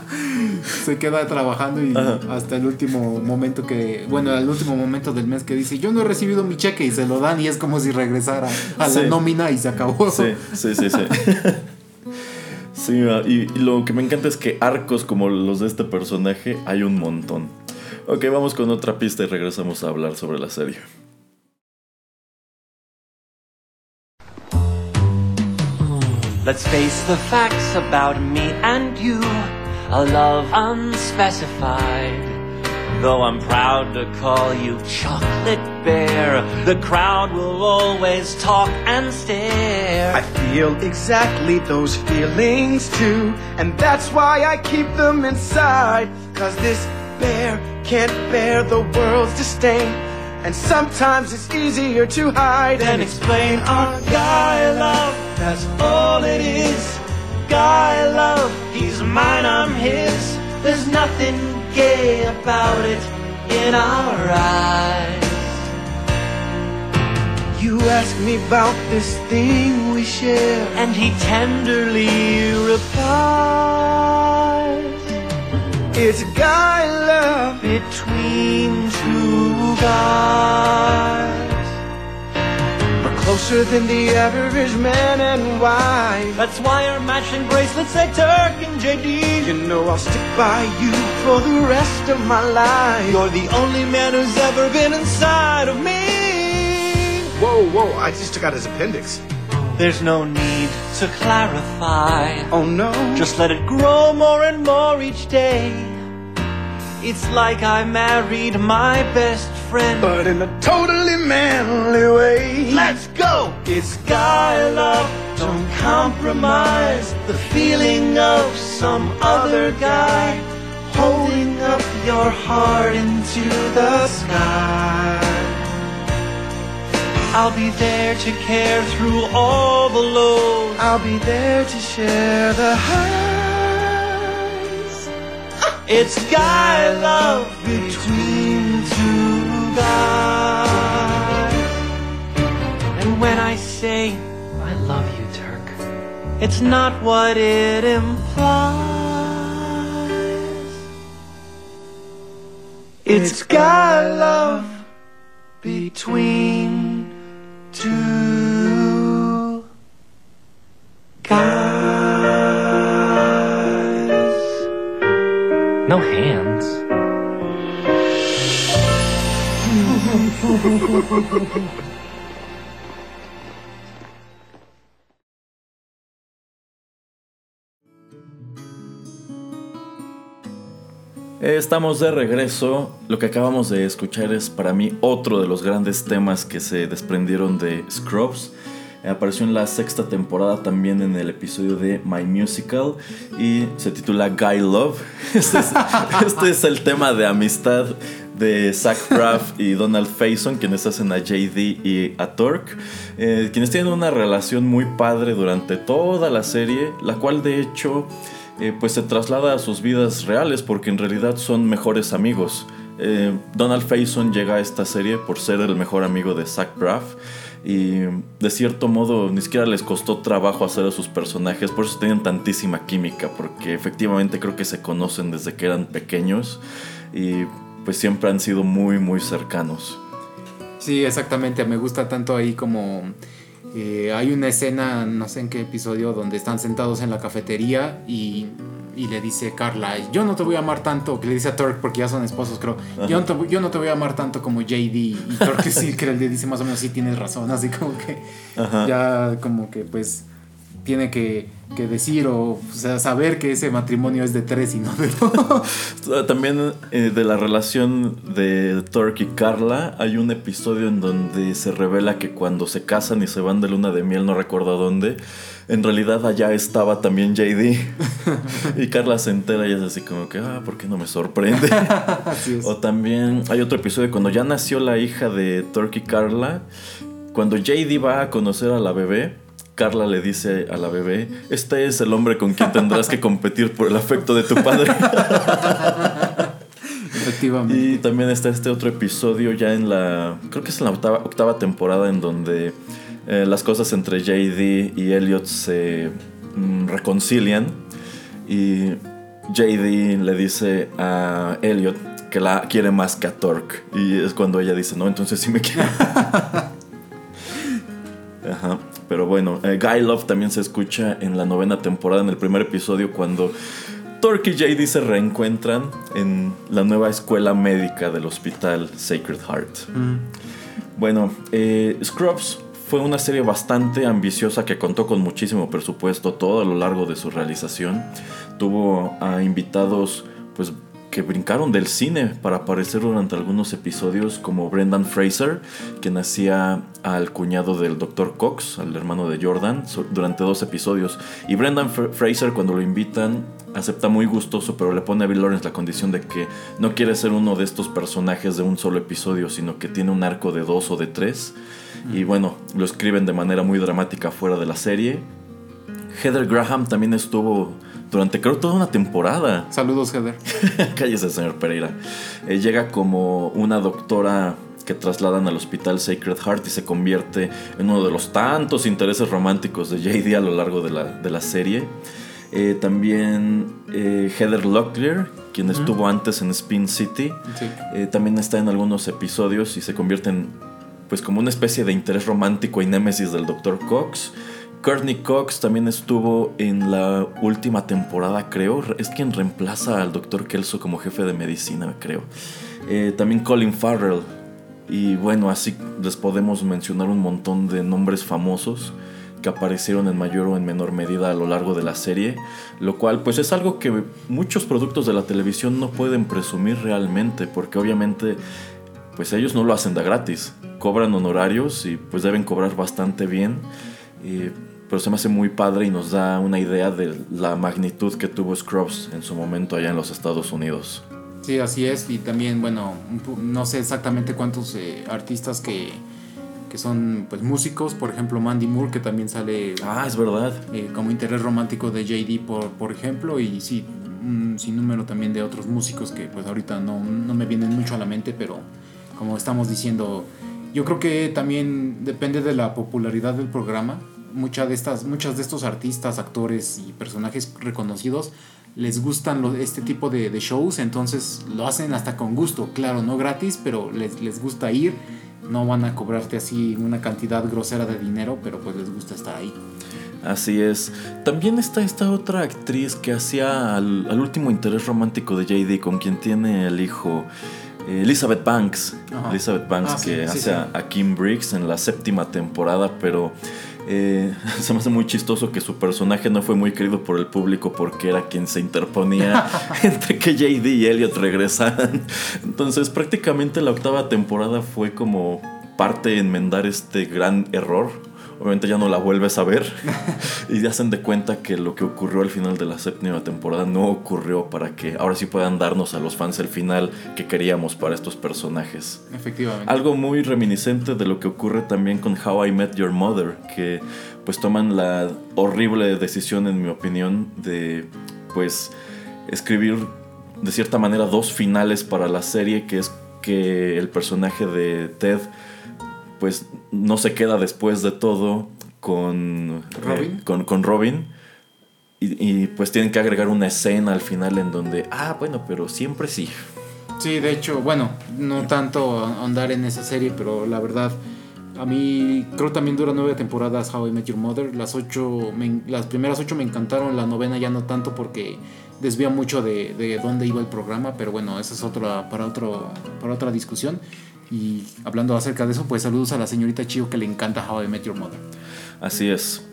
Speaker 2: se queda trabajando y hasta el último momento que, bueno, el último momento del mes que dice, yo no he recibido mi cheque y se lo dan y es como si regresara a
Speaker 3: Sí.
Speaker 2: la nómina y se acabó.
Speaker 3: Sí, sí, sí, sí. Sí, y, y lo que me encanta es que arcos como los de este personaje hay un montón. Ok, vamos con otra pista y regresamos a hablar sobre la serie.
Speaker 1: Let's face the facts about me and you. A love unspecified. Though I'm proud to call you Chocolate Bear, the crowd will always talk and stare.
Speaker 7: I feel exactly those feelings too, and that's why I keep them inside. Cause this bear can't bear the world's disdain, and sometimes it's easier to hide
Speaker 1: Then explain our guy love, that's all it is. Guy love, he's mine, I'm his. There's nothing gay about it in our eyes.
Speaker 7: You ask me about this thing we share,
Speaker 1: And he tenderly replies
Speaker 7: it's guy love.
Speaker 1: between two guys.
Speaker 7: We're closer than the average man and wife.
Speaker 1: That's why our matching bracelets say Turk and JD.
Speaker 7: You know I'll stick by you for the rest of my life.
Speaker 1: You're the only man who's ever been inside of me.
Speaker 10: Whoa, whoa, I just took out his appendix.
Speaker 1: There's no need to clarify.
Speaker 7: Oh no.
Speaker 1: Just let it grow more and more each day. It's like I married my best friend.
Speaker 7: but in a totally manly way.
Speaker 1: Let's go! It's guy love, don't compromise the feeling of some other guy holding up your heart into the sky. I'll be there to care through all the lows.
Speaker 7: I'll be there to share the highs.
Speaker 1: It's guy love between two guys. And when I say I love you, Turk, it's not what it implies. It's guy love between two guys.
Speaker 3: Estamos de regreso. Lo que acabamos de escuchar es para mí otro de los grandes temas que se desprendieron de Scrubs. Apareció en la sexta temporada también en el episodio de My Musical y se titula Guy Love. Este es, este es el tema de amistad de Zach Braff y Donald Faison, quienes hacen a JD y a Torque, eh, quienes tienen una relación muy padre durante toda la serie, la cual de hecho eh, pues se traslada a sus vidas reales porque en realidad son mejores amigos. Eh, Donald Faison llega a esta serie por ser el mejor amigo de Zach Braff y de cierto modo ni siquiera les costó trabajo hacer a sus personajes, por eso tienen tantísima química, porque efectivamente creo que se conocen desde que eran pequeños y pues siempre han sido muy muy cercanos.
Speaker 2: Sí, exactamente. Me gusta tanto ahí como eh, hay una escena, no sé en qué episodio, donde están sentados en la cafetería y, y le dice Carla, yo no te voy a amar tanto, que le dice a Turk porque ya son esposos, creo. Yo no, te, yo no te voy a amar tanto como JD. Y Turk sí que le dice más o menos, sí tienes razón, así como que
Speaker 3: Ajá.
Speaker 2: ya como que pues tiene que, que decir o, o sea, saber que ese matrimonio es de tres y no de dos.
Speaker 3: También eh, de la relación de Turk y Carla hay un episodio en donde se revela que cuando se casan y se van de luna de miel, no recuerdo a dónde, en realidad allá estaba también JD. y Carla se entera y es así como que, ah, ¿por qué no me sorprende? O también hay otro episodio cuando ya nació la hija de Turk y Carla, cuando JD va a conocer a la bebé. Carla le dice a la bebé, este es el hombre con quien tendrás que competir por el afecto de tu padre.
Speaker 2: Efectivamente.
Speaker 3: Y también está este otro episodio ya en la, creo que es en la octava, octava temporada en donde eh, las cosas entre JD y Elliot se mm, reconcilian y JD le dice a Elliot que la quiere más que a Torque y es cuando ella dice, no, entonces sí me quiere. Ajá. Pero bueno, eh, Guy Love también se escucha en la novena temporada, en el primer episodio, cuando Torque y JD se reencuentran en la nueva escuela médica del hospital Sacred Heart. Bueno, eh, Scrubs fue una serie bastante ambiciosa que contó con muchísimo presupuesto todo a lo largo de su realización. Tuvo a invitados pues que brincaron del cine para aparecer durante algunos episodios como Brendan Fraser, que nacía al cuñado del Dr. Cox, al hermano de Jordan, durante dos episodios. Y Brendan Fra- Fraser cuando lo invitan acepta muy gustoso, pero le pone a Bill Lawrence la condición de que no quiere ser uno de estos personajes de un solo episodio, sino que tiene un arco de dos o de tres. Y bueno, lo escriben de manera muy dramática fuera de la serie. Heather Graham también estuvo durante creo toda una temporada.
Speaker 2: Saludos, Heather.
Speaker 3: Cállese, señor Pereira. Eh, llega como una doctora que trasladan al hospital Sacred Heart y se convierte en uno de los tantos intereses románticos de JD a lo largo de la, de la serie. Eh, también eh, Heather Locklear, quien estuvo antes en Spin City,
Speaker 2: Sí.
Speaker 3: eh, también está en algunos episodios y se convierte en pues como una especie de interés romántico y némesis del Dr. Cox. Courtney Cox también estuvo en la última temporada, creo. Es quien reemplaza al Dr. Kelso como jefe de medicina, creo. Eh, también Colin Farrell. Y bueno, así les podemos mencionar un montón de nombres famosos que aparecieron en mayor o en menor medida a lo largo de la serie, lo cual pues es algo que muchos productos de la televisión no pueden presumir realmente, porque obviamente pues ellos no lo hacen de gratis, cobran honorarios y pues deben cobrar bastante bien, y- pero se me hace muy padre y nos da una idea de la magnitud que tuvo Scrubs en su momento allá en los Estados Unidos.
Speaker 2: Sí, así es. Y también, bueno, no sé exactamente cuántos eh, artistas que, que son pues músicos, por ejemplo Mandy Moore, que también sale
Speaker 3: Ah, es verdad.
Speaker 2: eh, como interés romántico de JD, por, por ejemplo, y sí, un sinnúmero también de otros músicos que pues ahorita no, no me vienen mucho a la mente, pero como estamos diciendo, yo creo que también depende de la popularidad del programa. Muchas de estas, muchas de estos artistas, actores y personajes reconocidos les gustan lo- este tipo de, de shows, entonces lo hacen hasta con gusto, claro, no gratis, pero les, les gusta ir. No van a cobrarte así una cantidad grosera de dinero, pero pues les gusta estar ahí.
Speaker 3: Así es. También está esta otra actriz que hacía al, al último interés romántico de JD, con quien tiene el hijo. eh, Elizabeth Banks.
Speaker 2: Ajá.
Speaker 3: Elizabeth Banks
Speaker 2: Ah,
Speaker 3: que
Speaker 2: sí,
Speaker 3: hace
Speaker 2: sí.
Speaker 3: A Kim Briggs en la séptima temporada, pero Eh, se me hace muy chistoso que su personaje no fue muy querido por el público porque era quien se interponía entre que JD y Elliot regresaran. Entonces prácticamente la octava temporada fue como parte de enmendar este gran error obviamente ya no la vuelves a ver y hacen de cuenta que lo que ocurrió al final de la séptima temporada no ocurrió para que ahora sí puedan darnos a los fans el final que queríamos para estos personajes.
Speaker 2: Efectivamente.
Speaker 3: Algo muy reminiscente de lo que ocurre también con How I Met Your Mother, que pues toman la horrible decisión en mi opinión de pues escribir de cierta manera dos finales para la serie, que es que el personaje de Ted pues no se queda después de todo con
Speaker 2: Robin.
Speaker 3: eh, con, con Robin. Y, y, pues tienen que agregar una escena al final en donde, ah, bueno, pero siempre sí.
Speaker 2: Sí, de hecho, bueno, no tanto andar en esa serie, pero la verdad, a mí creo también dura nueve temporadas How I Met Your Mother. Las ocho, me- las primeras ocho me encantaron, la novena ya no tanto porque desvía mucho de, de dónde iba el programa, pero bueno, esa es otra para otro para otra discusión. Y hablando acerca de eso, pues saludos a la señorita Chio que le encanta How I Met Your Mother.
Speaker 3: Así es.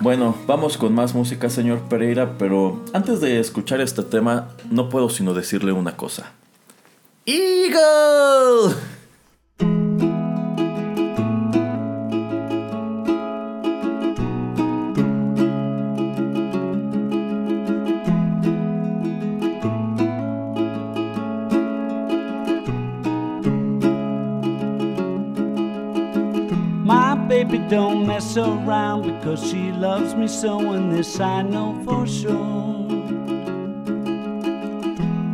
Speaker 3: Bueno, vamos con más música, señor Pereira, pero antes de escuchar este tema, no puedo sino decirle una cosa. ¡Eagle!
Speaker 11: Don't mess around because she loves me so, and this I know for sure.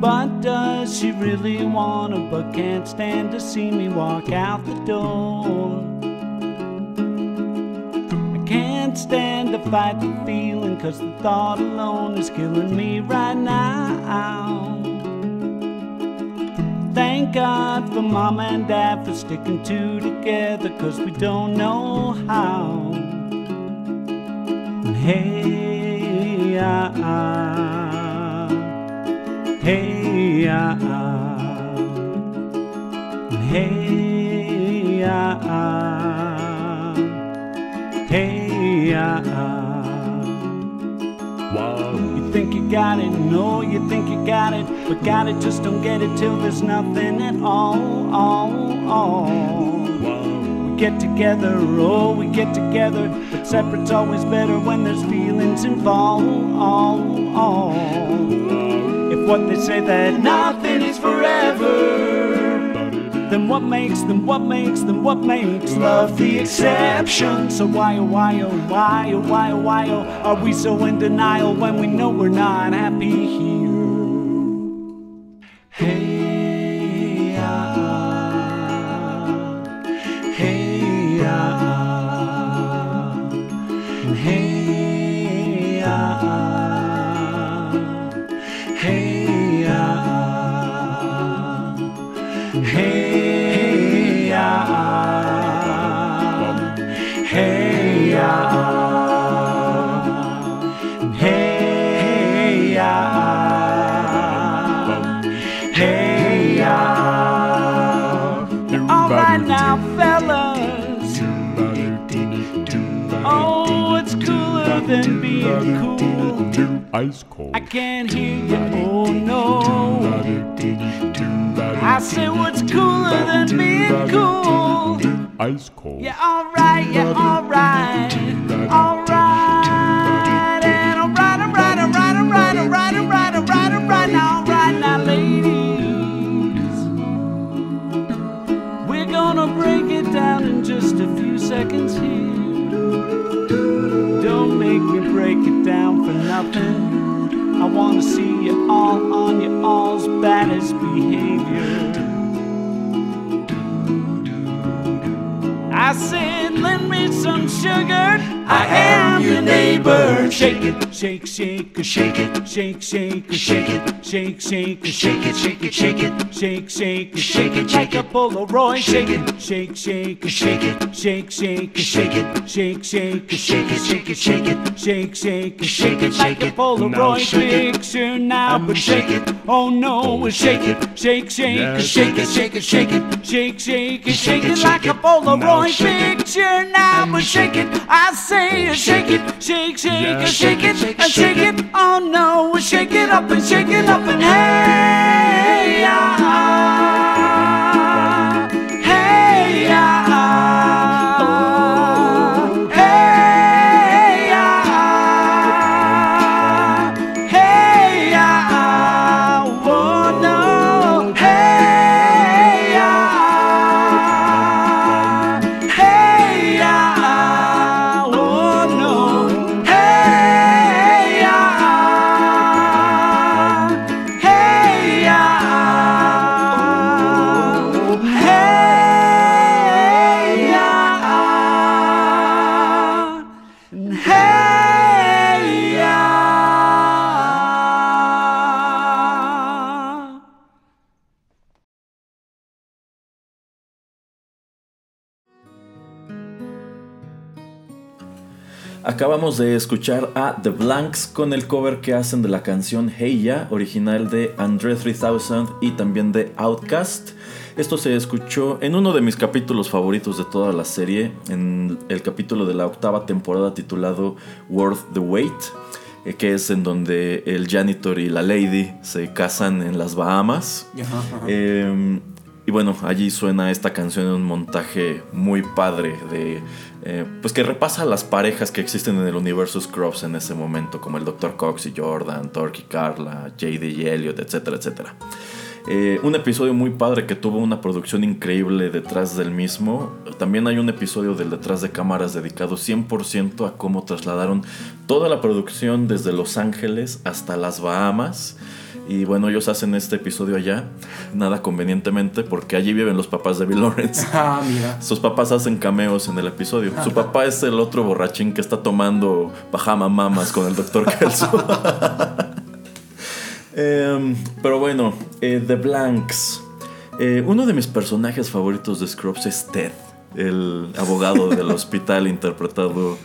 Speaker 11: But does she really wanna, but can't stand to see me walk out the door? I can't stand to fight the feeling, cause the thought alone is killing me right now. Thank God for mom and dad for sticking two together, cause we don't know how. Hey, ah, ah, hey, ah, ah, hey, ah, ah, hey, ah, ah. You think you got it, no, you think you got it, but got it, just don't get it till there's nothing at all, all, all. We get together, oh, we get together, but separate's always better when there's feelings involved, all, all. If what they say that nothing then what makes them, what makes them, what makes love the exception? So why, oh, why, oh, why, oh, why, oh, why, oh, are we so in denial when we know we're not happy here?
Speaker 12: Ice cold.
Speaker 11: I can't hear you. Oh no. I say what's cooler than being cool.
Speaker 12: Ice cold.
Speaker 11: Yeah, alright, yeah, alright. I lend me some sugar. I am, you neighbor. Shake it, shake, shake, shake it, shake, shake, shake it, shake, shake, shake it, shake it, shake it, shake, shake, shake it, like a Polaroid. Shake it, shake, shake, shake it, shake, shake, shake it, shake, shake, shake it, shake it, shake it, shake, shake, shake it, like a Polaroid picture now. But shake it, oh no, shake it, shake, shake, shake it, shake it, shake it, shake, shake, shake it, like a Polaroid picture now. But shake it, I say, shake it, shake, shake, shake it, shake it, oh no, shake it up and shake it up and hey, yeah,
Speaker 3: Acabamos de escuchar a The Blanks con el cover que hacen de la canción Hey Ya, original de Andre 3000 y también de Outcast. Esto se escuchó en uno de mis capítulos favoritos de toda la serie, en el capítulo de la octava temporada titulado Worth the Wait, eh, que es en donde el janitor y la lady se casan en las Bahamas.
Speaker 2: Ajá, ajá.
Speaker 3: Eh, y bueno, allí suena esta canción en un montaje muy padre de... eh, pues que repasa las parejas que existen en el universo Scrubs en ese momento, como el Dr. Cox y Jordan, Torque y Carla, JD y Elliot, etcétera, etcétera. Eh, un episodio muy padre que tuvo una producción increíble detrás del mismo. También hay un episodio del detrás de cámaras dedicado 100% a cómo trasladaron toda la producción desde Los Ángeles hasta las Bahamas. Y bueno, ellos hacen este episodio allá, nada convenientemente, porque allí viven los papás de Bill Lawrence.
Speaker 2: Ah, mira.
Speaker 3: Sus papás hacen cameos en el episodio. Su papá es el otro borrachín que está tomando pajama mamas con el doctor Kelso. Em, pero bueno, eh, The Blanks. Eh, uno de mis personajes favoritos de Scrubs es Ted, el abogado del hospital interpretado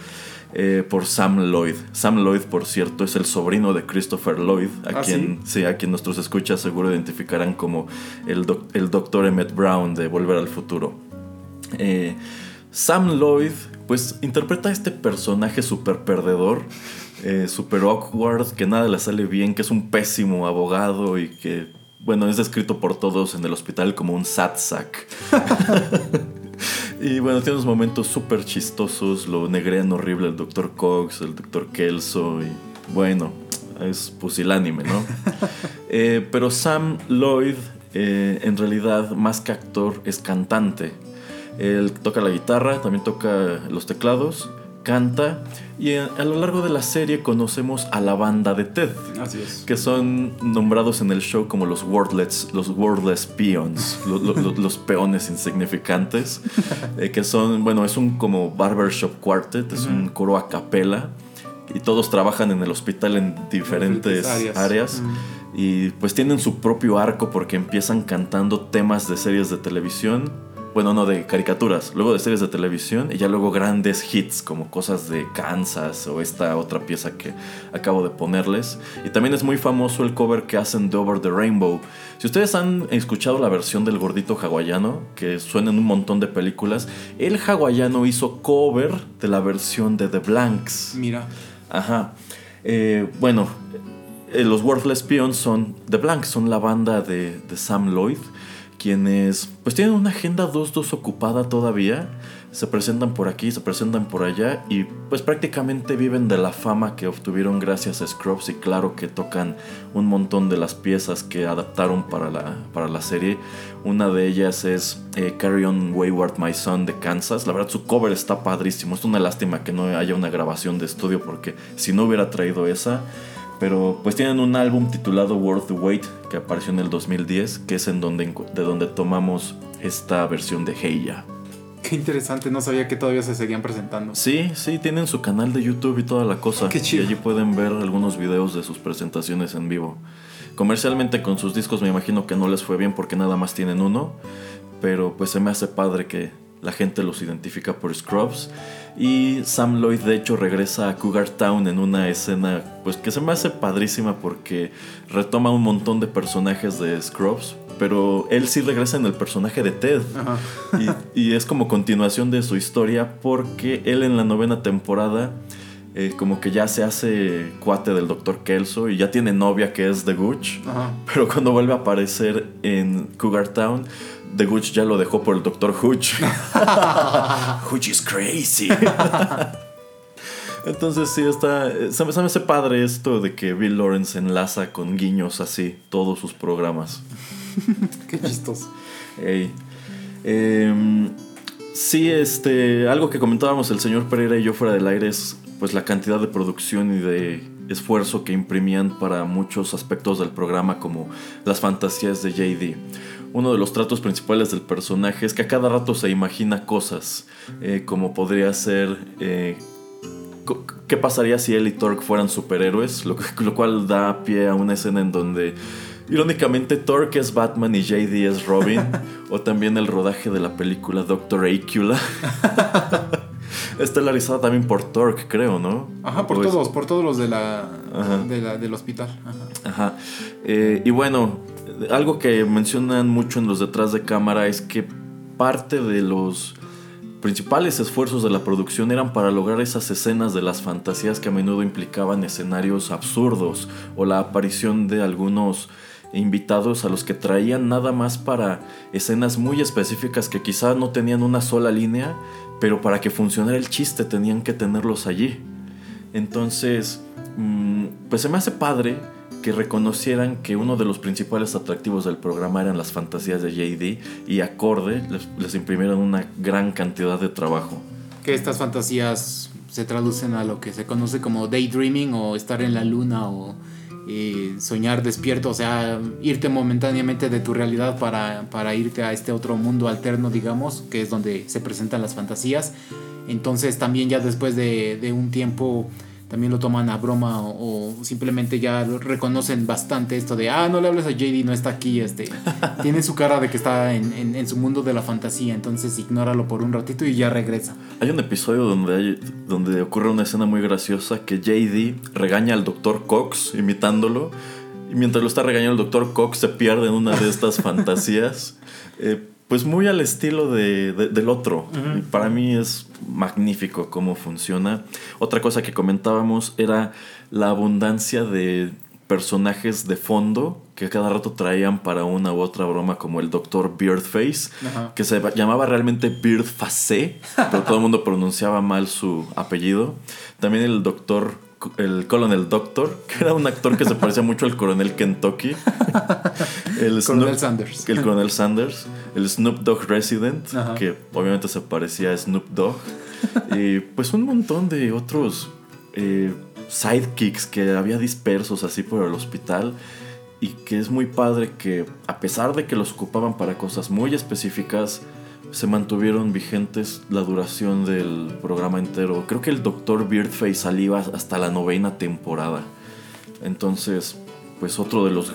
Speaker 3: eh, por Sam Lloyd. Sam Lloyd, por cierto, es el sobrino de Christopher Lloyd, a
Speaker 2: ¿Ah,
Speaker 3: quien, sí? a quien nuestros escuchas seguro identificarán como el, doc- el doctor Emmett Brown de Volver al Futuro. Eh, Sam Lloyd, pues interpreta a este personaje súper perdedor, eh, súper awkward, que nada le sale bien, que es un pésimo abogado y que, bueno, es descrito por todos en el hospital como un sad sack. y bueno, tiene unos momentos súper chistosos, lo negrean horrible el Dr. Cox, el Dr. Kelso, y bueno, es pusilánime, ¿no? Eh, pero Sam Lloyd, eh, en realidad, más que actor, es cantante. Él toca la guitarra, también toca los teclados, canta y a, a lo largo de la serie conocemos a la banda de Ted,
Speaker 2: Así es.
Speaker 3: que son nombrados en el show como los wordless, los wordless peons, lo- lo- lo- los peones insignificantes, eh, que son, bueno, es un como barbershop quartet, es un coro a capela y todos trabajan en el hospital en diferentes
Speaker 2: áreas.
Speaker 3: Y pues tienen su propio arco porque empiezan cantando temas de series de televisión. Bueno, no de caricaturas, luego de series de televisión y ya luego grandes hits como cosas de Kansas o esta otra pieza que acabo de ponerles. Y también es muy famoso el cover que hacen de Over the Rainbow. Si ustedes han escuchado la versión del gordito hawaiano, que suena en un montón de películas, el hawaiano hizo cover de la versión de The Blanks.
Speaker 2: Mira.
Speaker 3: Ajá. Eh, bueno, eh, los Worthless Peons son The Blanks, son la banda de, de Sam Lloyd, quienes pues tienen una agenda 2-2 ocupada todavía. Se presentan por aquí, se presentan por allá y pues prácticamente viven de la fama que obtuvieron gracias a Scrubs y claro que tocan un montón de las piezas que adaptaron para la, para la serie. Una de ellas es eh, Carry On Wayward My Son de Kansas. La verdad su cover está padrísimo. Es una lástima que no haya una grabación de estudio porque si no hubiera traído esa... Pero pues tienen un álbum titulado Worth the Wait que apareció en el 2010, que es en donde, de donde tomamos esta versión de Hey Ya.
Speaker 2: Qué interesante, no sabía que todavía se seguían presentando.
Speaker 3: Sí, sí, tienen su canal de YouTube y toda la cosa.
Speaker 2: Qué chido.
Speaker 3: Y allí pueden ver algunos videos de sus presentaciones en vivo. Comercialmente con sus discos me imagino que no les fue bien porque nada más tienen uno. Pero pues se me hace padre que la gente los identifica por Scrubs. Y Sam Lloyd de hecho regresa a Cougar Town en una escena pues que se me hace padrísima porque retoma un montón de personajes de Scrubs. Pero él sí regresa en el personaje de Ted. Y, y es como continuación de su historia porque él en la novena temporada eh, como que ya se hace cuate del Dr. Kelso y ya tiene novia que es The Gooch.
Speaker 2: Ajá.
Speaker 3: Pero cuando vuelve a aparecer en Cougar Town, The Gooch ya lo dejó por el Dr. Hooch. Hooch is crazy. Entonces sí, está, eh, se me, se me hace padre esto de que Bill Lawrence enlaza con guiños así todos sus programas.
Speaker 2: Qué chistoso.
Speaker 3: Ey. Em, sí, este, algo que comentábamos el señor Pereira y yo fuera del aire es pues la cantidad de producción y de esfuerzo que imprimían para muchos aspectos del programa como las fantasías de JD. Uno de los tratos principales del personaje es que a cada rato se imagina cosas, eh, como podría ser eh, qué pasaría si él y Torque fueran superhéroes, lo, cual da pie a una escena en donde irónicamente Torque es Batman y JD es Robin, o también el rodaje de la película Doctor Acula. Estelarizada también por Torque, creo, ¿no?
Speaker 2: Ajá, por
Speaker 3: es-
Speaker 2: todos, por todos los de la, de la- del hospital. Ajá.
Speaker 3: Ajá. Eh, y bueno, algo que mencionan mucho en los detrás de cámara es que parte de los principales esfuerzos de la producción eran para lograr esas escenas de las fantasías que a menudo implicaban escenarios absurdos o la aparición de algunos invitados a los que traían nada más para escenas muy específicas que quizá no tenían una sola línea, pero para que funcionara el chiste tenían que tenerlos allí. Entonces, mm, pues se me hace padre que reconocieran que uno de los principales atractivos del programa eran las fantasías de JD y acorde les, imprimieron una gran cantidad de trabajo.
Speaker 2: Que estas fantasías se traducen a lo que se conoce como daydreaming o estar en la luna o eh, soñar despierto, o sea, irte momentáneamente de tu realidad para, para irte a este otro mundo alterno, digamos, que es donde se presentan las fantasías. Entonces también ya después de, de un tiempo también lo toman a broma o, o simplemente ya reconocen bastante esto de, ah, no le hables a JD, no está aquí, este, tiene su cara de que está en, en- en su mundo de la fantasía, entonces ignóralo por un ratito y ya regresa.
Speaker 3: Hay un episodio donde, hay- donde ocurre una escena muy graciosa que JD regaña al Dr. Cox imitándolo y mientras lo está regañando el Dr. Cox se pierde en una de estas fantasías. eh, pues muy al estilo de- de- del otro. Para mí es magnífico cómo funciona. Otra cosa que comentábamos era la abundancia de personajes de fondo que cada rato traían para una u otra broma como el Dr. Beardface, que se llamaba realmente Beardface, pero todo el mundo pronunciaba mal su apellido. También el Doctor el Colonel Doctor, que era un actor que se parecía mucho al Coronel Kentucky. El
Speaker 2: Coronel Sanders.
Speaker 3: El Coronel Sanders. El Snoop Dogg Resident,
Speaker 2: Ajá.
Speaker 3: que obviamente se parecía a Snoop Dogg. y pues un montón de otros eh, sidekicks que había dispersos así por el hospital. Y que es muy padre que a pesar de que los ocupaban para cosas muy específicas, se mantuvieron vigentes la duración del programa entero. Creo que el Dr. Beardface salía hasta la novena temporada. Entonces, pues otro de los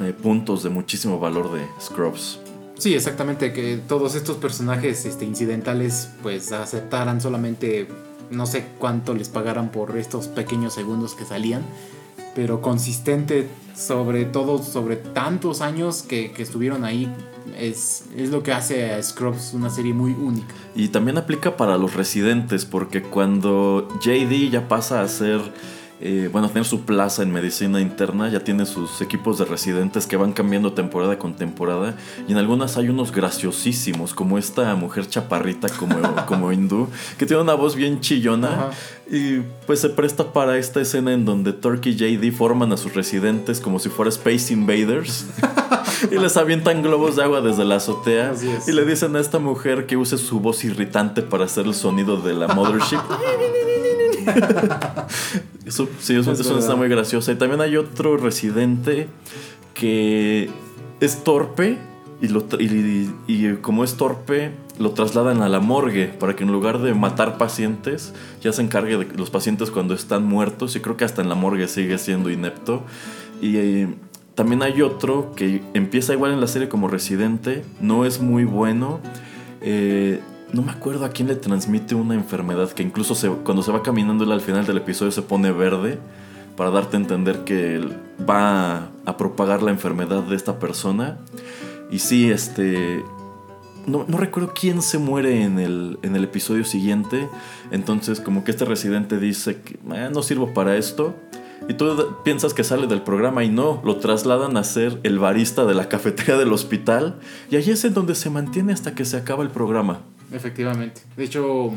Speaker 3: eh, puntos de muchísimo valor de Scrubs.
Speaker 2: Sí, exactamente, que todos estos personajes este, incidentales pues aceptaran solamente no sé cuánto les pagaran por estos pequeños segundos que salían, pero consistente sobre todo, sobre tantos años que, que estuvieron ahí, es, es lo que hace a Scrubs una serie muy única.
Speaker 3: Y también aplica para los residentes, porque cuando JD ya pasa a ser, eh, a tener su plaza en medicina interna, ya tiene sus equipos de residentes que van cambiando temporada con temporada. Y en algunas hay unos graciosísimos, como esta mujer chaparrita como, como hindú, que tiene una voz bien chillona.
Speaker 2: Ajá.
Speaker 3: Y pues se presta para esta escena en donde Turkey y JD forman a sus residentes como si fuera Space Invaders. y les avientan globos de agua desde la azotea. Y le dicen a esta mujer que use su voz irritante para hacer el sonido de la Mothership. Eso, sí, eso,
Speaker 2: Es
Speaker 3: eso está muy graciosa. Y también hay otro residente que es torpe y, lo y como es torpe, lo trasladan a la morgue para que en lugar de matar pacientes, ya se encargue de los pacientes cuando están muertos. Y creo que hasta en la morgue sigue siendo inepto. Y eh, también hay otro que empieza igual en la serie como residente, no es muy bueno. Eh, no me acuerdo a quién le transmite una enfermedad que incluso se- cuando se va caminando él al final del episodio se pone verde para darte a entender que va a propagar la enfermedad de esta persona. Y sí, este... No, no recuerdo quién se muere en el, en el episodio siguiente. Entonces como que este residente dice que "Eh, no sirvo para esto. Y tú piensas que sale del programa y no, lo trasladan a ser el barista de la cafetería del hospital. Y allí es en donde se mantiene hasta que se acaba el programa.
Speaker 2: Efectivamente. De hecho,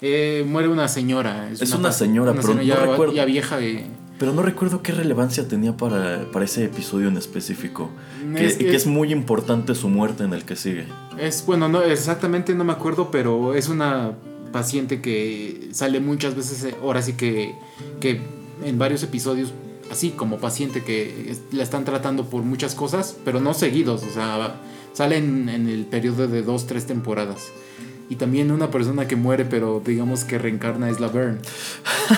Speaker 2: eh, muere una señora.
Speaker 3: Es una señora, pero no
Speaker 2: ya,
Speaker 3: recuerdo.
Speaker 2: ya vieja de...
Speaker 3: Pero no recuerdo qué relevancia tenía para, para ese episodio en específico. Que,
Speaker 2: Es
Speaker 3: y
Speaker 2: que-
Speaker 3: es muy importante su muerte en el que sigue.
Speaker 2: Es, bueno, no, exactamente no me acuerdo, pero es una paciente que sale muchas veces, eh, ahora sí que, que en varios episodios, así como paciente que es- la están tratando por muchas cosas, pero no seguidos, o sea, salen en el periodo de dos, tres temporadas. Y también una persona que muere, pero digamos que reencarna es la Verne.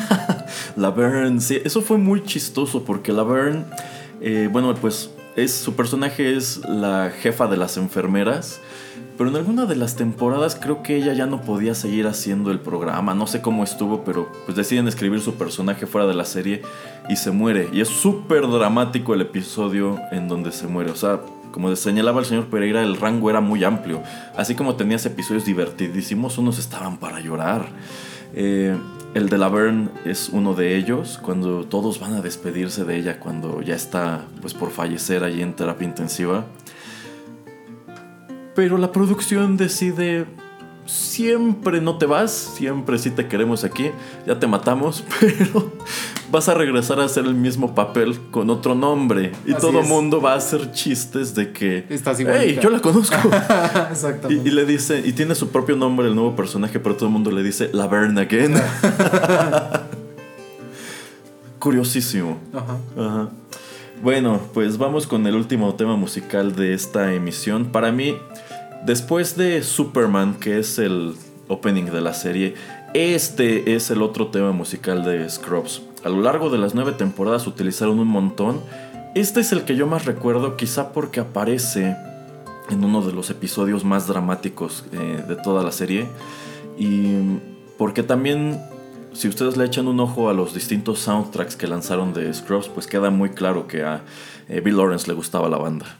Speaker 3: Laverne, sí, eso fue muy chistoso porque Laverne, eh, bueno, pues es, su personaje es la jefa de las enfermeras, pero en alguna de las temporadas creo que ella ya no podía seguir haciendo el programa, no sé cómo estuvo, pero pues deciden escribir su personaje fuera de la serie y se muere. Y es súper dramático el episodio en donde se muere, o sea... Como señalaba el señor Pereira, el rango era muy amplio. Así como tenías episodios divertidísimos, unos estaban para llorar. Eh, el de Laverne es uno de ellos, cuando todos van a despedirse de ella, cuando ya está pues por fallecer allí en terapia intensiva. Pero la producción decide, siempre no te vas, siempre sí te queremos aquí, ya te matamos, pero vas a regresar a hacer el mismo papel con otro nombre. Y
Speaker 2: Así
Speaker 3: todo
Speaker 2: es.
Speaker 3: mundo va a hacer chistes de que,
Speaker 2: Estás
Speaker 3: hey,
Speaker 2: igualita".
Speaker 3: yo la conozco. Y,
Speaker 2: Exactamente.
Speaker 3: y le dice, y tiene su propio nombre el nuevo personaje, pero todo el mundo le dice Laverne again. Curiosísimo.
Speaker 2: Ajá.
Speaker 3: Ajá. Bueno, pues vamos con el último tema musical de esta emisión. Para mí, después de Superman, que es el opening de la serie, este es el otro tema musical de Scrubs. A lo largo de las nueve temporadas utilizaron un montón. Este es el que yo más recuerdo, quizá porque aparece en uno de los episodios más dramáticos eh, de toda la serie. Y porque también, si ustedes le echan un ojo a los distintos soundtracks que lanzaron de Scrubs, pues queda muy claro que a eh, Bill Lawrence le gustaba la banda.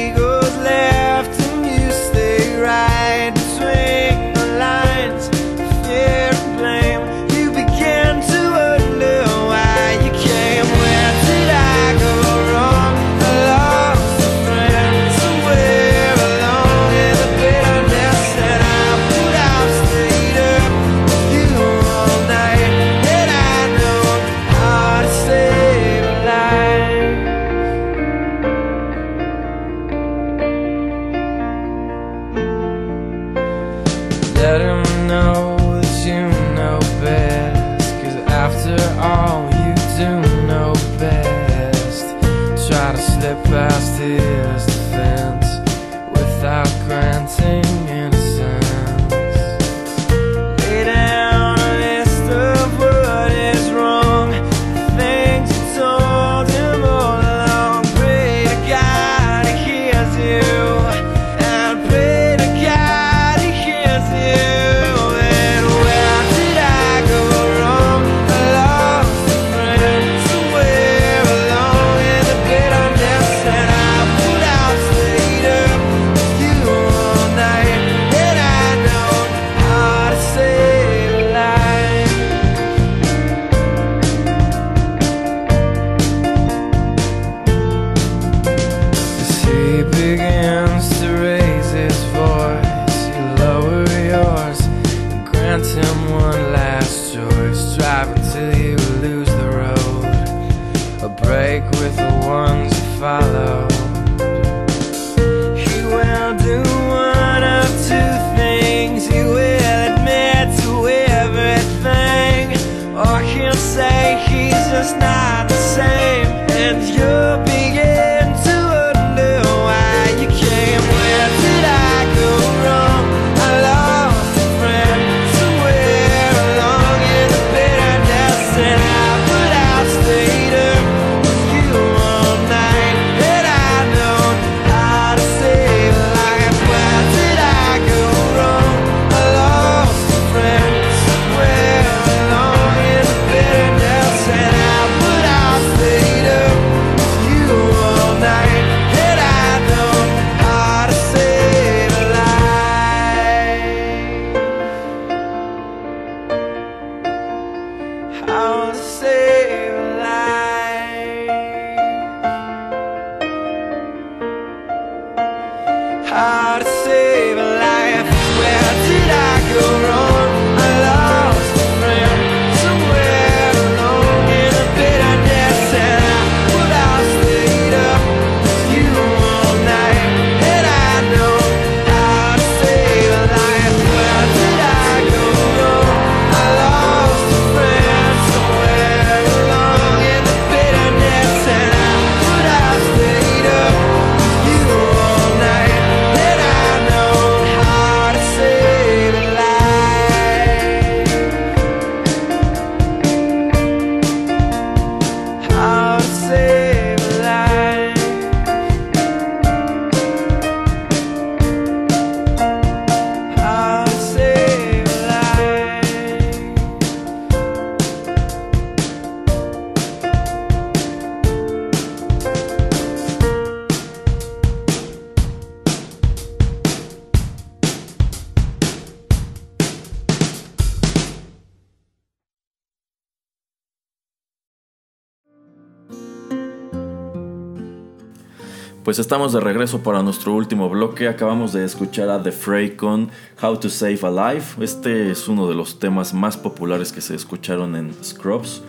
Speaker 3: Pues estamos de regreso para nuestro último bloque. Acabamos de escuchar a The Fray con How to Save a Life. Este es uno de los temas más populares que se escucharon en Scrubs.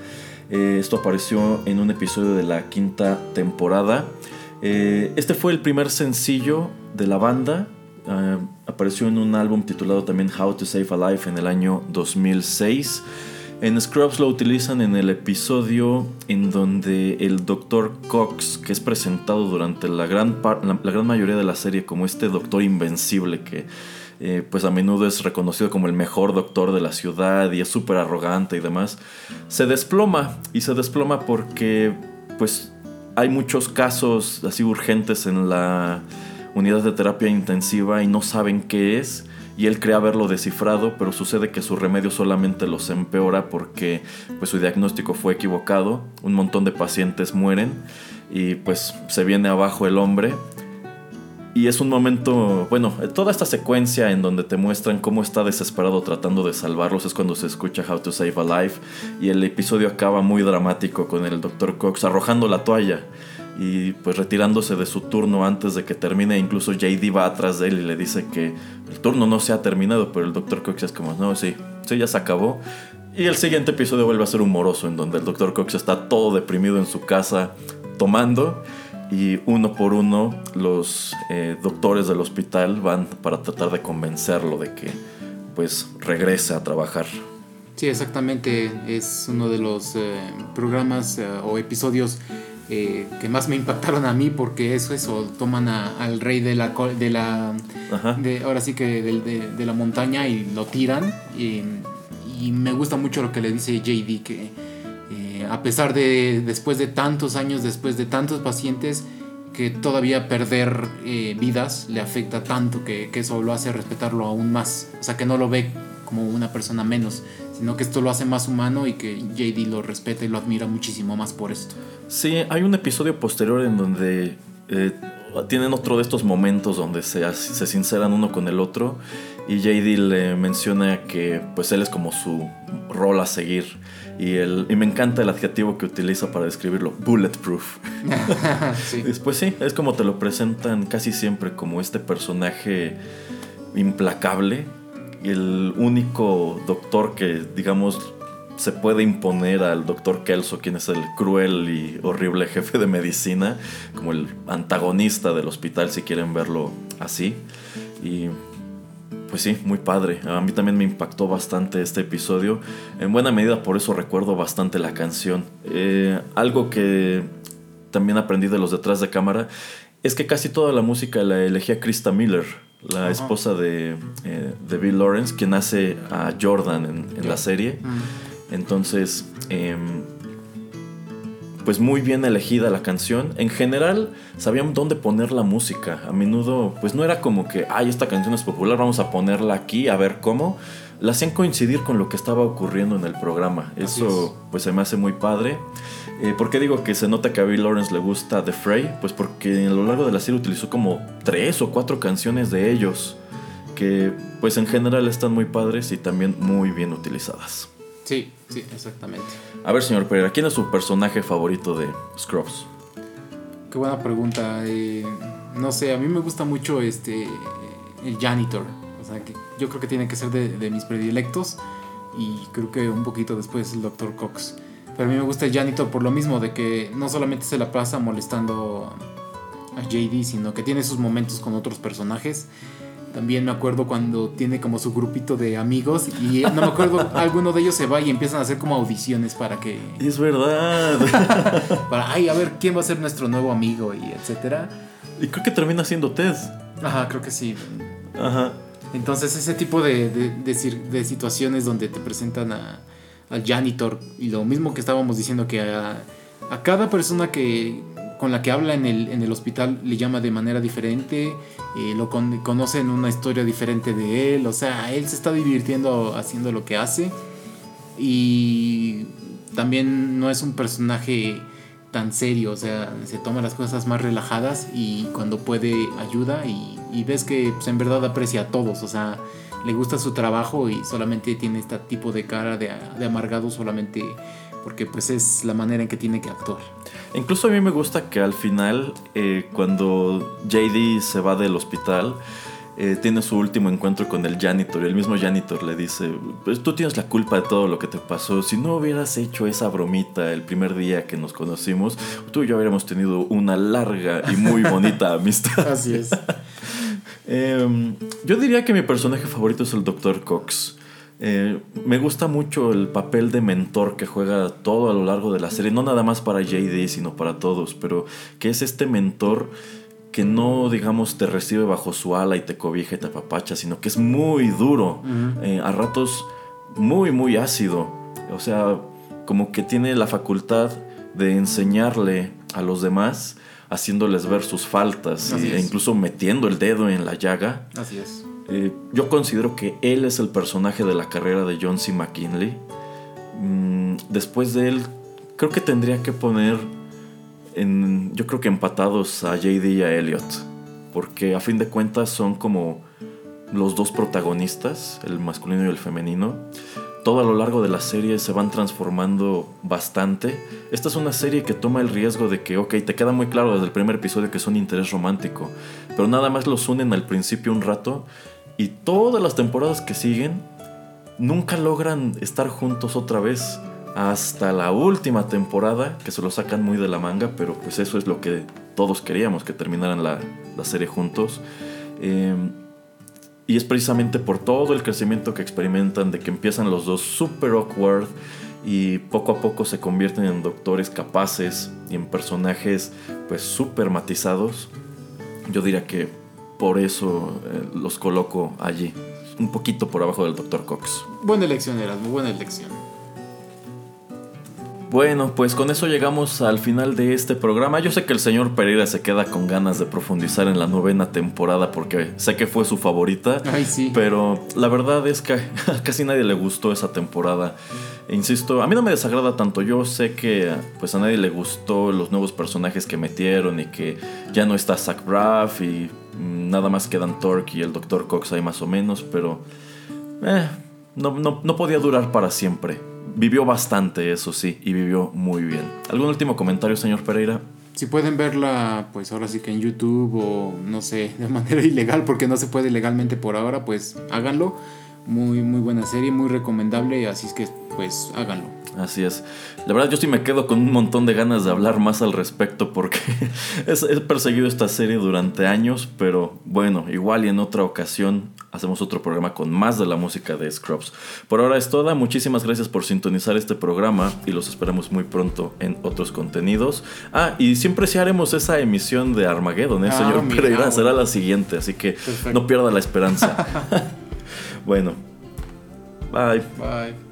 Speaker 3: Eh, esto apareció en un episodio de la quinta temporada. Eh, este fue el primer sencillo de la banda. Eh, apareció en un álbum titulado también How to Save a Life en el año 2006. En Scrubs lo utilizan en el episodio en donde el Dr. Cox, que es presentado durante la gran, la, la gran mayoría de la serie como este doctor invencible que eh, pues a menudo es reconocido como el mejor doctor de la ciudad y es súper arrogante y demás, se desploma y se desploma porque pues hay muchos casos así urgentes en la unidad de terapia intensiva y no saben qué es y él cree haberlo descifrado, pero sucede que su remedio solamente los empeora porque pues su diagnóstico fue equivocado, un montón de pacientes mueren y pues se viene abajo el hombre y es un momento, bueno, toda esta secuencia en donde te muestran cómo está desesperado tratando de salvarlos es cuando se escucha How to Save a Life y el episodio acaba muy dramático con el Dr. Cox arrojando la toalla y pues retirándose de su turno antes de que termine. Incluso JD va atrás de él y le dice que el turno no se ha terminado, pero el Dr. Cox es como, no, sí, sí, ya se acabó. Y el siguiente episodio vuelve a ser humoroso, en donde el Dr. Cox está todo deprimido en su casa tomando y uno por uno los eh, doctores del hospital van para tratar de convencerlo de que pues regrese a trabajar.
Speaker 2: Sí, exactamente. Es uno de los eh, programas eh, o episodios eh, que más me impactaron a mí porque eso, eso, toman a- al rey de la, de la, de, ahora sí que del- de, de la montaña y lo tiran. Y, y me gusta mucho lo que le dice JD, que eh, a pesar de, después de tantos años, después de tantos pacientes, que todavía perder eh, vidas le afecta tanto que, que eso lo hace respetarlo aún más. O sea, que no lo ve como una persona menos, sino que esto lo hace más humano y que JD lo respeta y lo admira muchísimo más por esto.
Speaker 3: Sí, hay un episodio posterior en donde eh, tienen otro de estos momentos donde se, se sinceran uno con el otro y JD le menciona que pues él es como su rol a seguir y, el, y me encanta el adjetivo que utiliza para describirlo, bulletproof.
Speaker 2: Sí.
Speaker 3: Después sí, es como te lo presentan casi siempre como este personaje implacable el único doctor que digamos se puede imponer al doctor Kelso, quien es el cruel y horrible jefe de medicina, como el antagonista del hospital, si quieren verlo así. Y pues sí, muy padre. A mí también me impactó bastante este episodio. En buena medida por eso recuerdo bastante la canción. Eh, algo que también aprendí de los detrás de cámara es que casi toda la música la elegía Krista Miller, la esposa de, eh, de, Bill Lawrence, quien hace a Jordan en, en la serie. Entonces, em, pues muy bien elegida la canción. En general, sabían dónde poner la música. A menudo, pues no era como que, ay, esta canción es popular, vamos a ponerla aquí, a ver cómo. La hacían coincidir con lo que estaba ocurriendo en el programa. Eso, pues se me hace muy padre. Eh, ¿Por qué digo que se nota que a Bill Lawrence le gusta The Fray? Pues porque a lo largo de la serie utilizó como tres o cuatro canciones de ellos. Que, pues en general están muy padres y también muy bien utilizadas.
Speaker 2: Sí, sí, exactamente.
Speaker 3: A ver, señor Pereira, ¿quién es su personaje favorito de Scrubs?
Speaker 2: Qué buena pregunta. Eh, no sé, a mí me gusta mucho este el janitor. O sea, que yo creo que tiene que ser de, de mis predilectos. Y creo que un poquito después el Dr. Cox. Pero a mí me gusta el janitor por lo mismo, de que no solamente se la pasa molestando a JD, sino que tiene sus momentos con otros personajes. También me acuerdo cuando tiene como su grupito de amigos y no me acuerdo, alguno de ellos se va y empiezan a hacer como audiciones para que...
Speaker 3: Es verdad.
Speaker 2: para, ay, a ver, ¿quién va a ser nuestro nuevo amigo? Y etcétera.
Speaker 3: Y creo que termina siendo Ted.
Speaker 2: Ajá, creo que sí.
Speaker 3: Ajá.
Speaker 2: Entonces ese tipo de, de, de, de situaciones donde te presentan a, al janitor y lo mismo que estábamos diciendo que a, a cada persona que con la que habla en el, en el hospital le llama de manera diferente, eh, lo con, conocen una historia diferente de él, o sea, él se está divirtiendo haciendo lo que hace. Y también no es un personaje tan serio, o sea, se toma las cosas más relajadas y cuando puede ayuda y, y ves que pues, en verdad aprecia a todos, o sea, le gusta su trabajo y solamente tiene este tipo de cara de, de amargado solamente porque pues es la manera en que tiene que actuar.
Speaker 3: Incluso a mí me gusta que al final, eh, cuando JD se va del hospital, eh, tiene su último encuentro con el janitor y el mismo janitor le dice, pues tú tienes la culpa de todo lo que te pasó, si no hubieras hecho esa bromita el primer día que nos conocimos, tú y yo hubiéramos tenido una larga y muy bonita amistad.
Speaker 2: Así es.
Speaker 3: eh, yo diría que mi personaje favorito es el Dr. Cox. Eh, me gusta mucho el papel de mentor que juega todo a lo largo de la serie, no nada más para JD, sino para todos, pero que es este mentor que no, digamos, te recibe bajo su ala y te cobija y te apapacha, sino que es muy duro, uh -huh. eh, a ratos muy, muy ácido. O sea, como que tiene la facultad de enseñarle a los demás, haciéndoles ver sus faltas y, e incluso metiendo el dedo en la llaga.
Speaker 2: Así es.
Speaker 3: Eh, yo considero que él es el personaje de la carrera de John C. McKinley. Mm, después de él, creo que tendría que poner en, yo creo que empatados a JD y a Elliot. Porque a fin de cuentas son como los dos protagonistas, el masculino y el femenino. Todo a lo largo de la serie se van transformando bastante. Esta es una serie que toma el riesgo de que, ok, te queda muy claro desde el primer episodio que son interés romántico, pero nada más los unen al principio un rato y todas las temporadas que siguen nunca logran estar juntos otra vez. Hasta la última temporada, que se lo sacan muy de la manga, pero pues eso es lo que todos queríamos, que terminaran la, la serie juntos. Eh, y es precisamente por todo el crecimiento que experimentan, de que empiezan los dos super awkward y poco a poco se convierten en doctores capaces y en personajes pues super matizados. Yo diría que por eso eh, los coloco allí, un poquito por abajo del Dr. Cox.
Speaker 2: Buena elección, eras muy buena elección.
Speaker 3: Bueno, pues con eso llegamos al final de este programa. Yo sé que el señor Pereira se queda con ganas de profundizar en la novena temporada porque sé que fue su favorita.
Speaker 2: Ay, sí.
Speaker 3: Pero la verdad es que a casi nadie le gustó esa temporada. E insisto, a mí no me desagrada tanto. Yo sé que pues a nadie le gustó los nuevos personajes que metieron y que ya no está Zach Braff y nada más quedan Torque y el Dr. Cox ahí más o menos, pero eh, no, no, no podía durar para siempre vivió bastante, eso sí, y vivió muy bien. ¿Algún último comentario, señor Pereira?
Speaker 2: Si pueden verla, pues ahora sí que en YouTube o no sé, de manera ilegal, porque no se puede legalmente por ahora, pues háganlo. Muy, muy buena serie, muy recomendable, así es que pues háganlo.
Speaker 3: Así es. La verdad yo sí me quedo con un montón de ganas de hablar más al respecto porque he perseguido esta serie durante años, pero bueno, igual y en otra ocasión hacemos otro programa con más de la música de Scrubs. Por ahora es toda, muchísimas gracias por sintonizar este programa y los esperamos muy pronto en otros contenidos. Ah, y siempre sí haremos esa emisión de Armageddon, ¿eh,
Speaker 2: Ah,
Speaker 3: señor
Speaker 2: mira,
Speaker 3: Pereira?
Speaker 2: bueno.
Speaker 3: Será la siguiente, así que
Speaker 2: Perfecto.
Speaker 3: no pierda la esperanza. bueno, bye.
Speaker 2: Bye.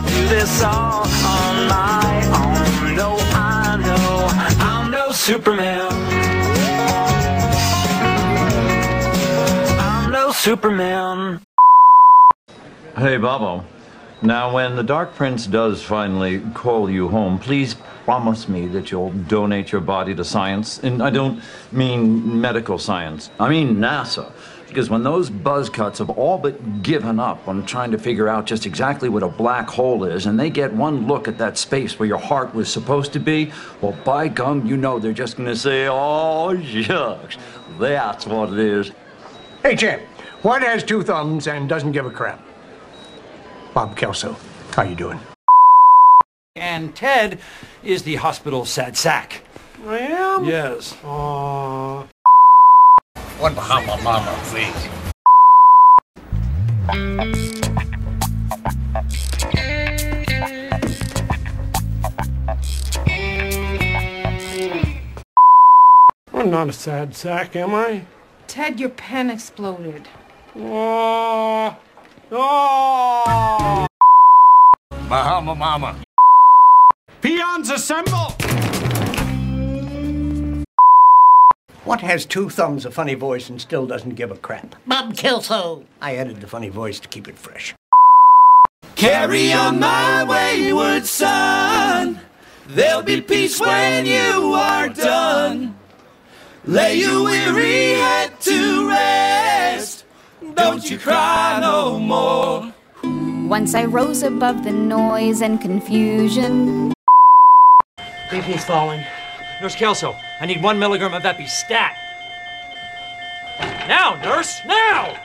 Speaker 1: This all on my own. No, I know I'm no Superman. I'm no Superman.
Speaker 13: Hey, Bobo. Now, when the Dark Prince does finally call you home, please promise me that you'll donate your body to science. And I don't mean medical science, I mean NASA. Because when those buzzcuts have all but given up on trying to figure out just exactly what a black hole is, and they get one look at that space where your heart was supposed to be, well, by gum, you know they're just going to say, oh, shucks, that's what it is.
Speaker 4: Hey, champ, what has two thumbs and doesn't give a crap? Bob Kelso, how you doing?
Speaker 14: And Ted is the hospital sad sack.
Speaker 4: I am?
Speaker 14: Yes.
Speaker 4: Aww. One Bahama Mama, please. I'm not a sad sack, am I?
Speaker 15: Ted, your pen exploded.
Speaker 4: Oh, oh. Bahama Mama.
Speaker 14: Peons assemble!
Speaker 4: What has two thumbs, a funny voice, and still doesn't give a crap? Bob Kelso. I added the funny voice to keep it fresh.
Speaker 1: Carry on my wayward son. There'll be peace when you are done. Lay your weary head to rest. Don't you cry no more.
Speaker 9: Once I rose above the noise and confusion.
Speaker 14: BP's falling. Nurse Kelso, I need one milligram of Epi stat. Now, nurse, now!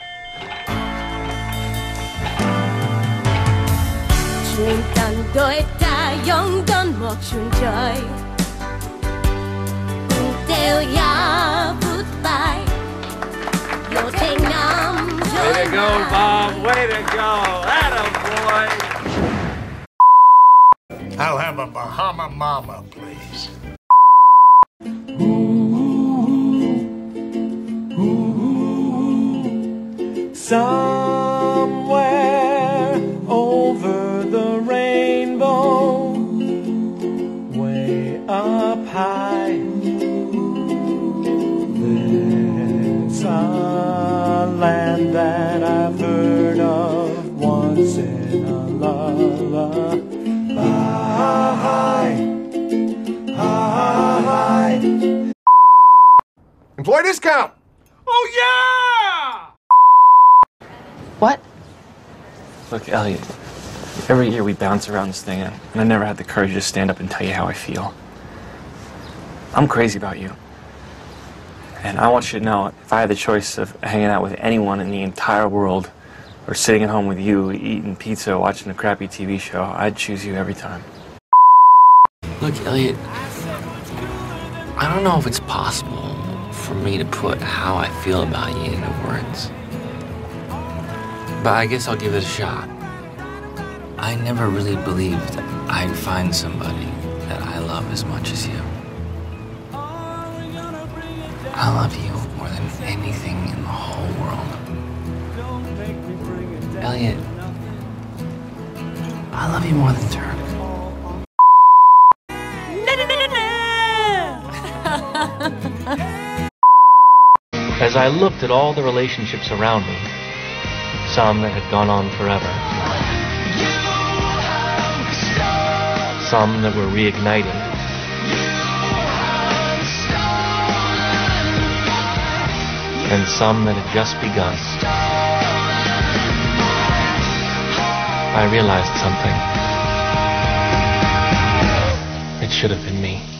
Speaker 16: 중단도에 따영던 목춘절 때우야 굿바이 요탱남
Speaker 14: Way to go, Bob. Way to go. Atta
Speaker 4: I'll have a Bahama Mama, please.
Speaker 1: Somewhere over the rainbow, way up high, there's a land that I've heard of once in a lullaby.
Speaker 4: Employee discount.
Speaker 14: Oh, yeah!
Speaker 17: What? Look, Elliot, every year we bounce around this thing, and I never had the courage to stand up and tell you how I feel. I'm crazy about you. And I want you to know if I had the choice of hanging out with anyone in the entire world or sitting at home with you, eating pizza, watching a crappy TV show, I'd choose you every time.
Speaker 18: Look, Elliot, I don't know if it's possible for me to put how I feel about you into words.
Speaker 17: But I guess I'll give it a shot. I never really believed I'd find somebody that I love as much as you. I love you more than anything in the whole world. Elliot, I love you more than Turk.
Speaker 19: As I looked at all the relationships around me, some that had gone on forever, some that were reigniting, and some that had just begun, I realized something. It should have been me.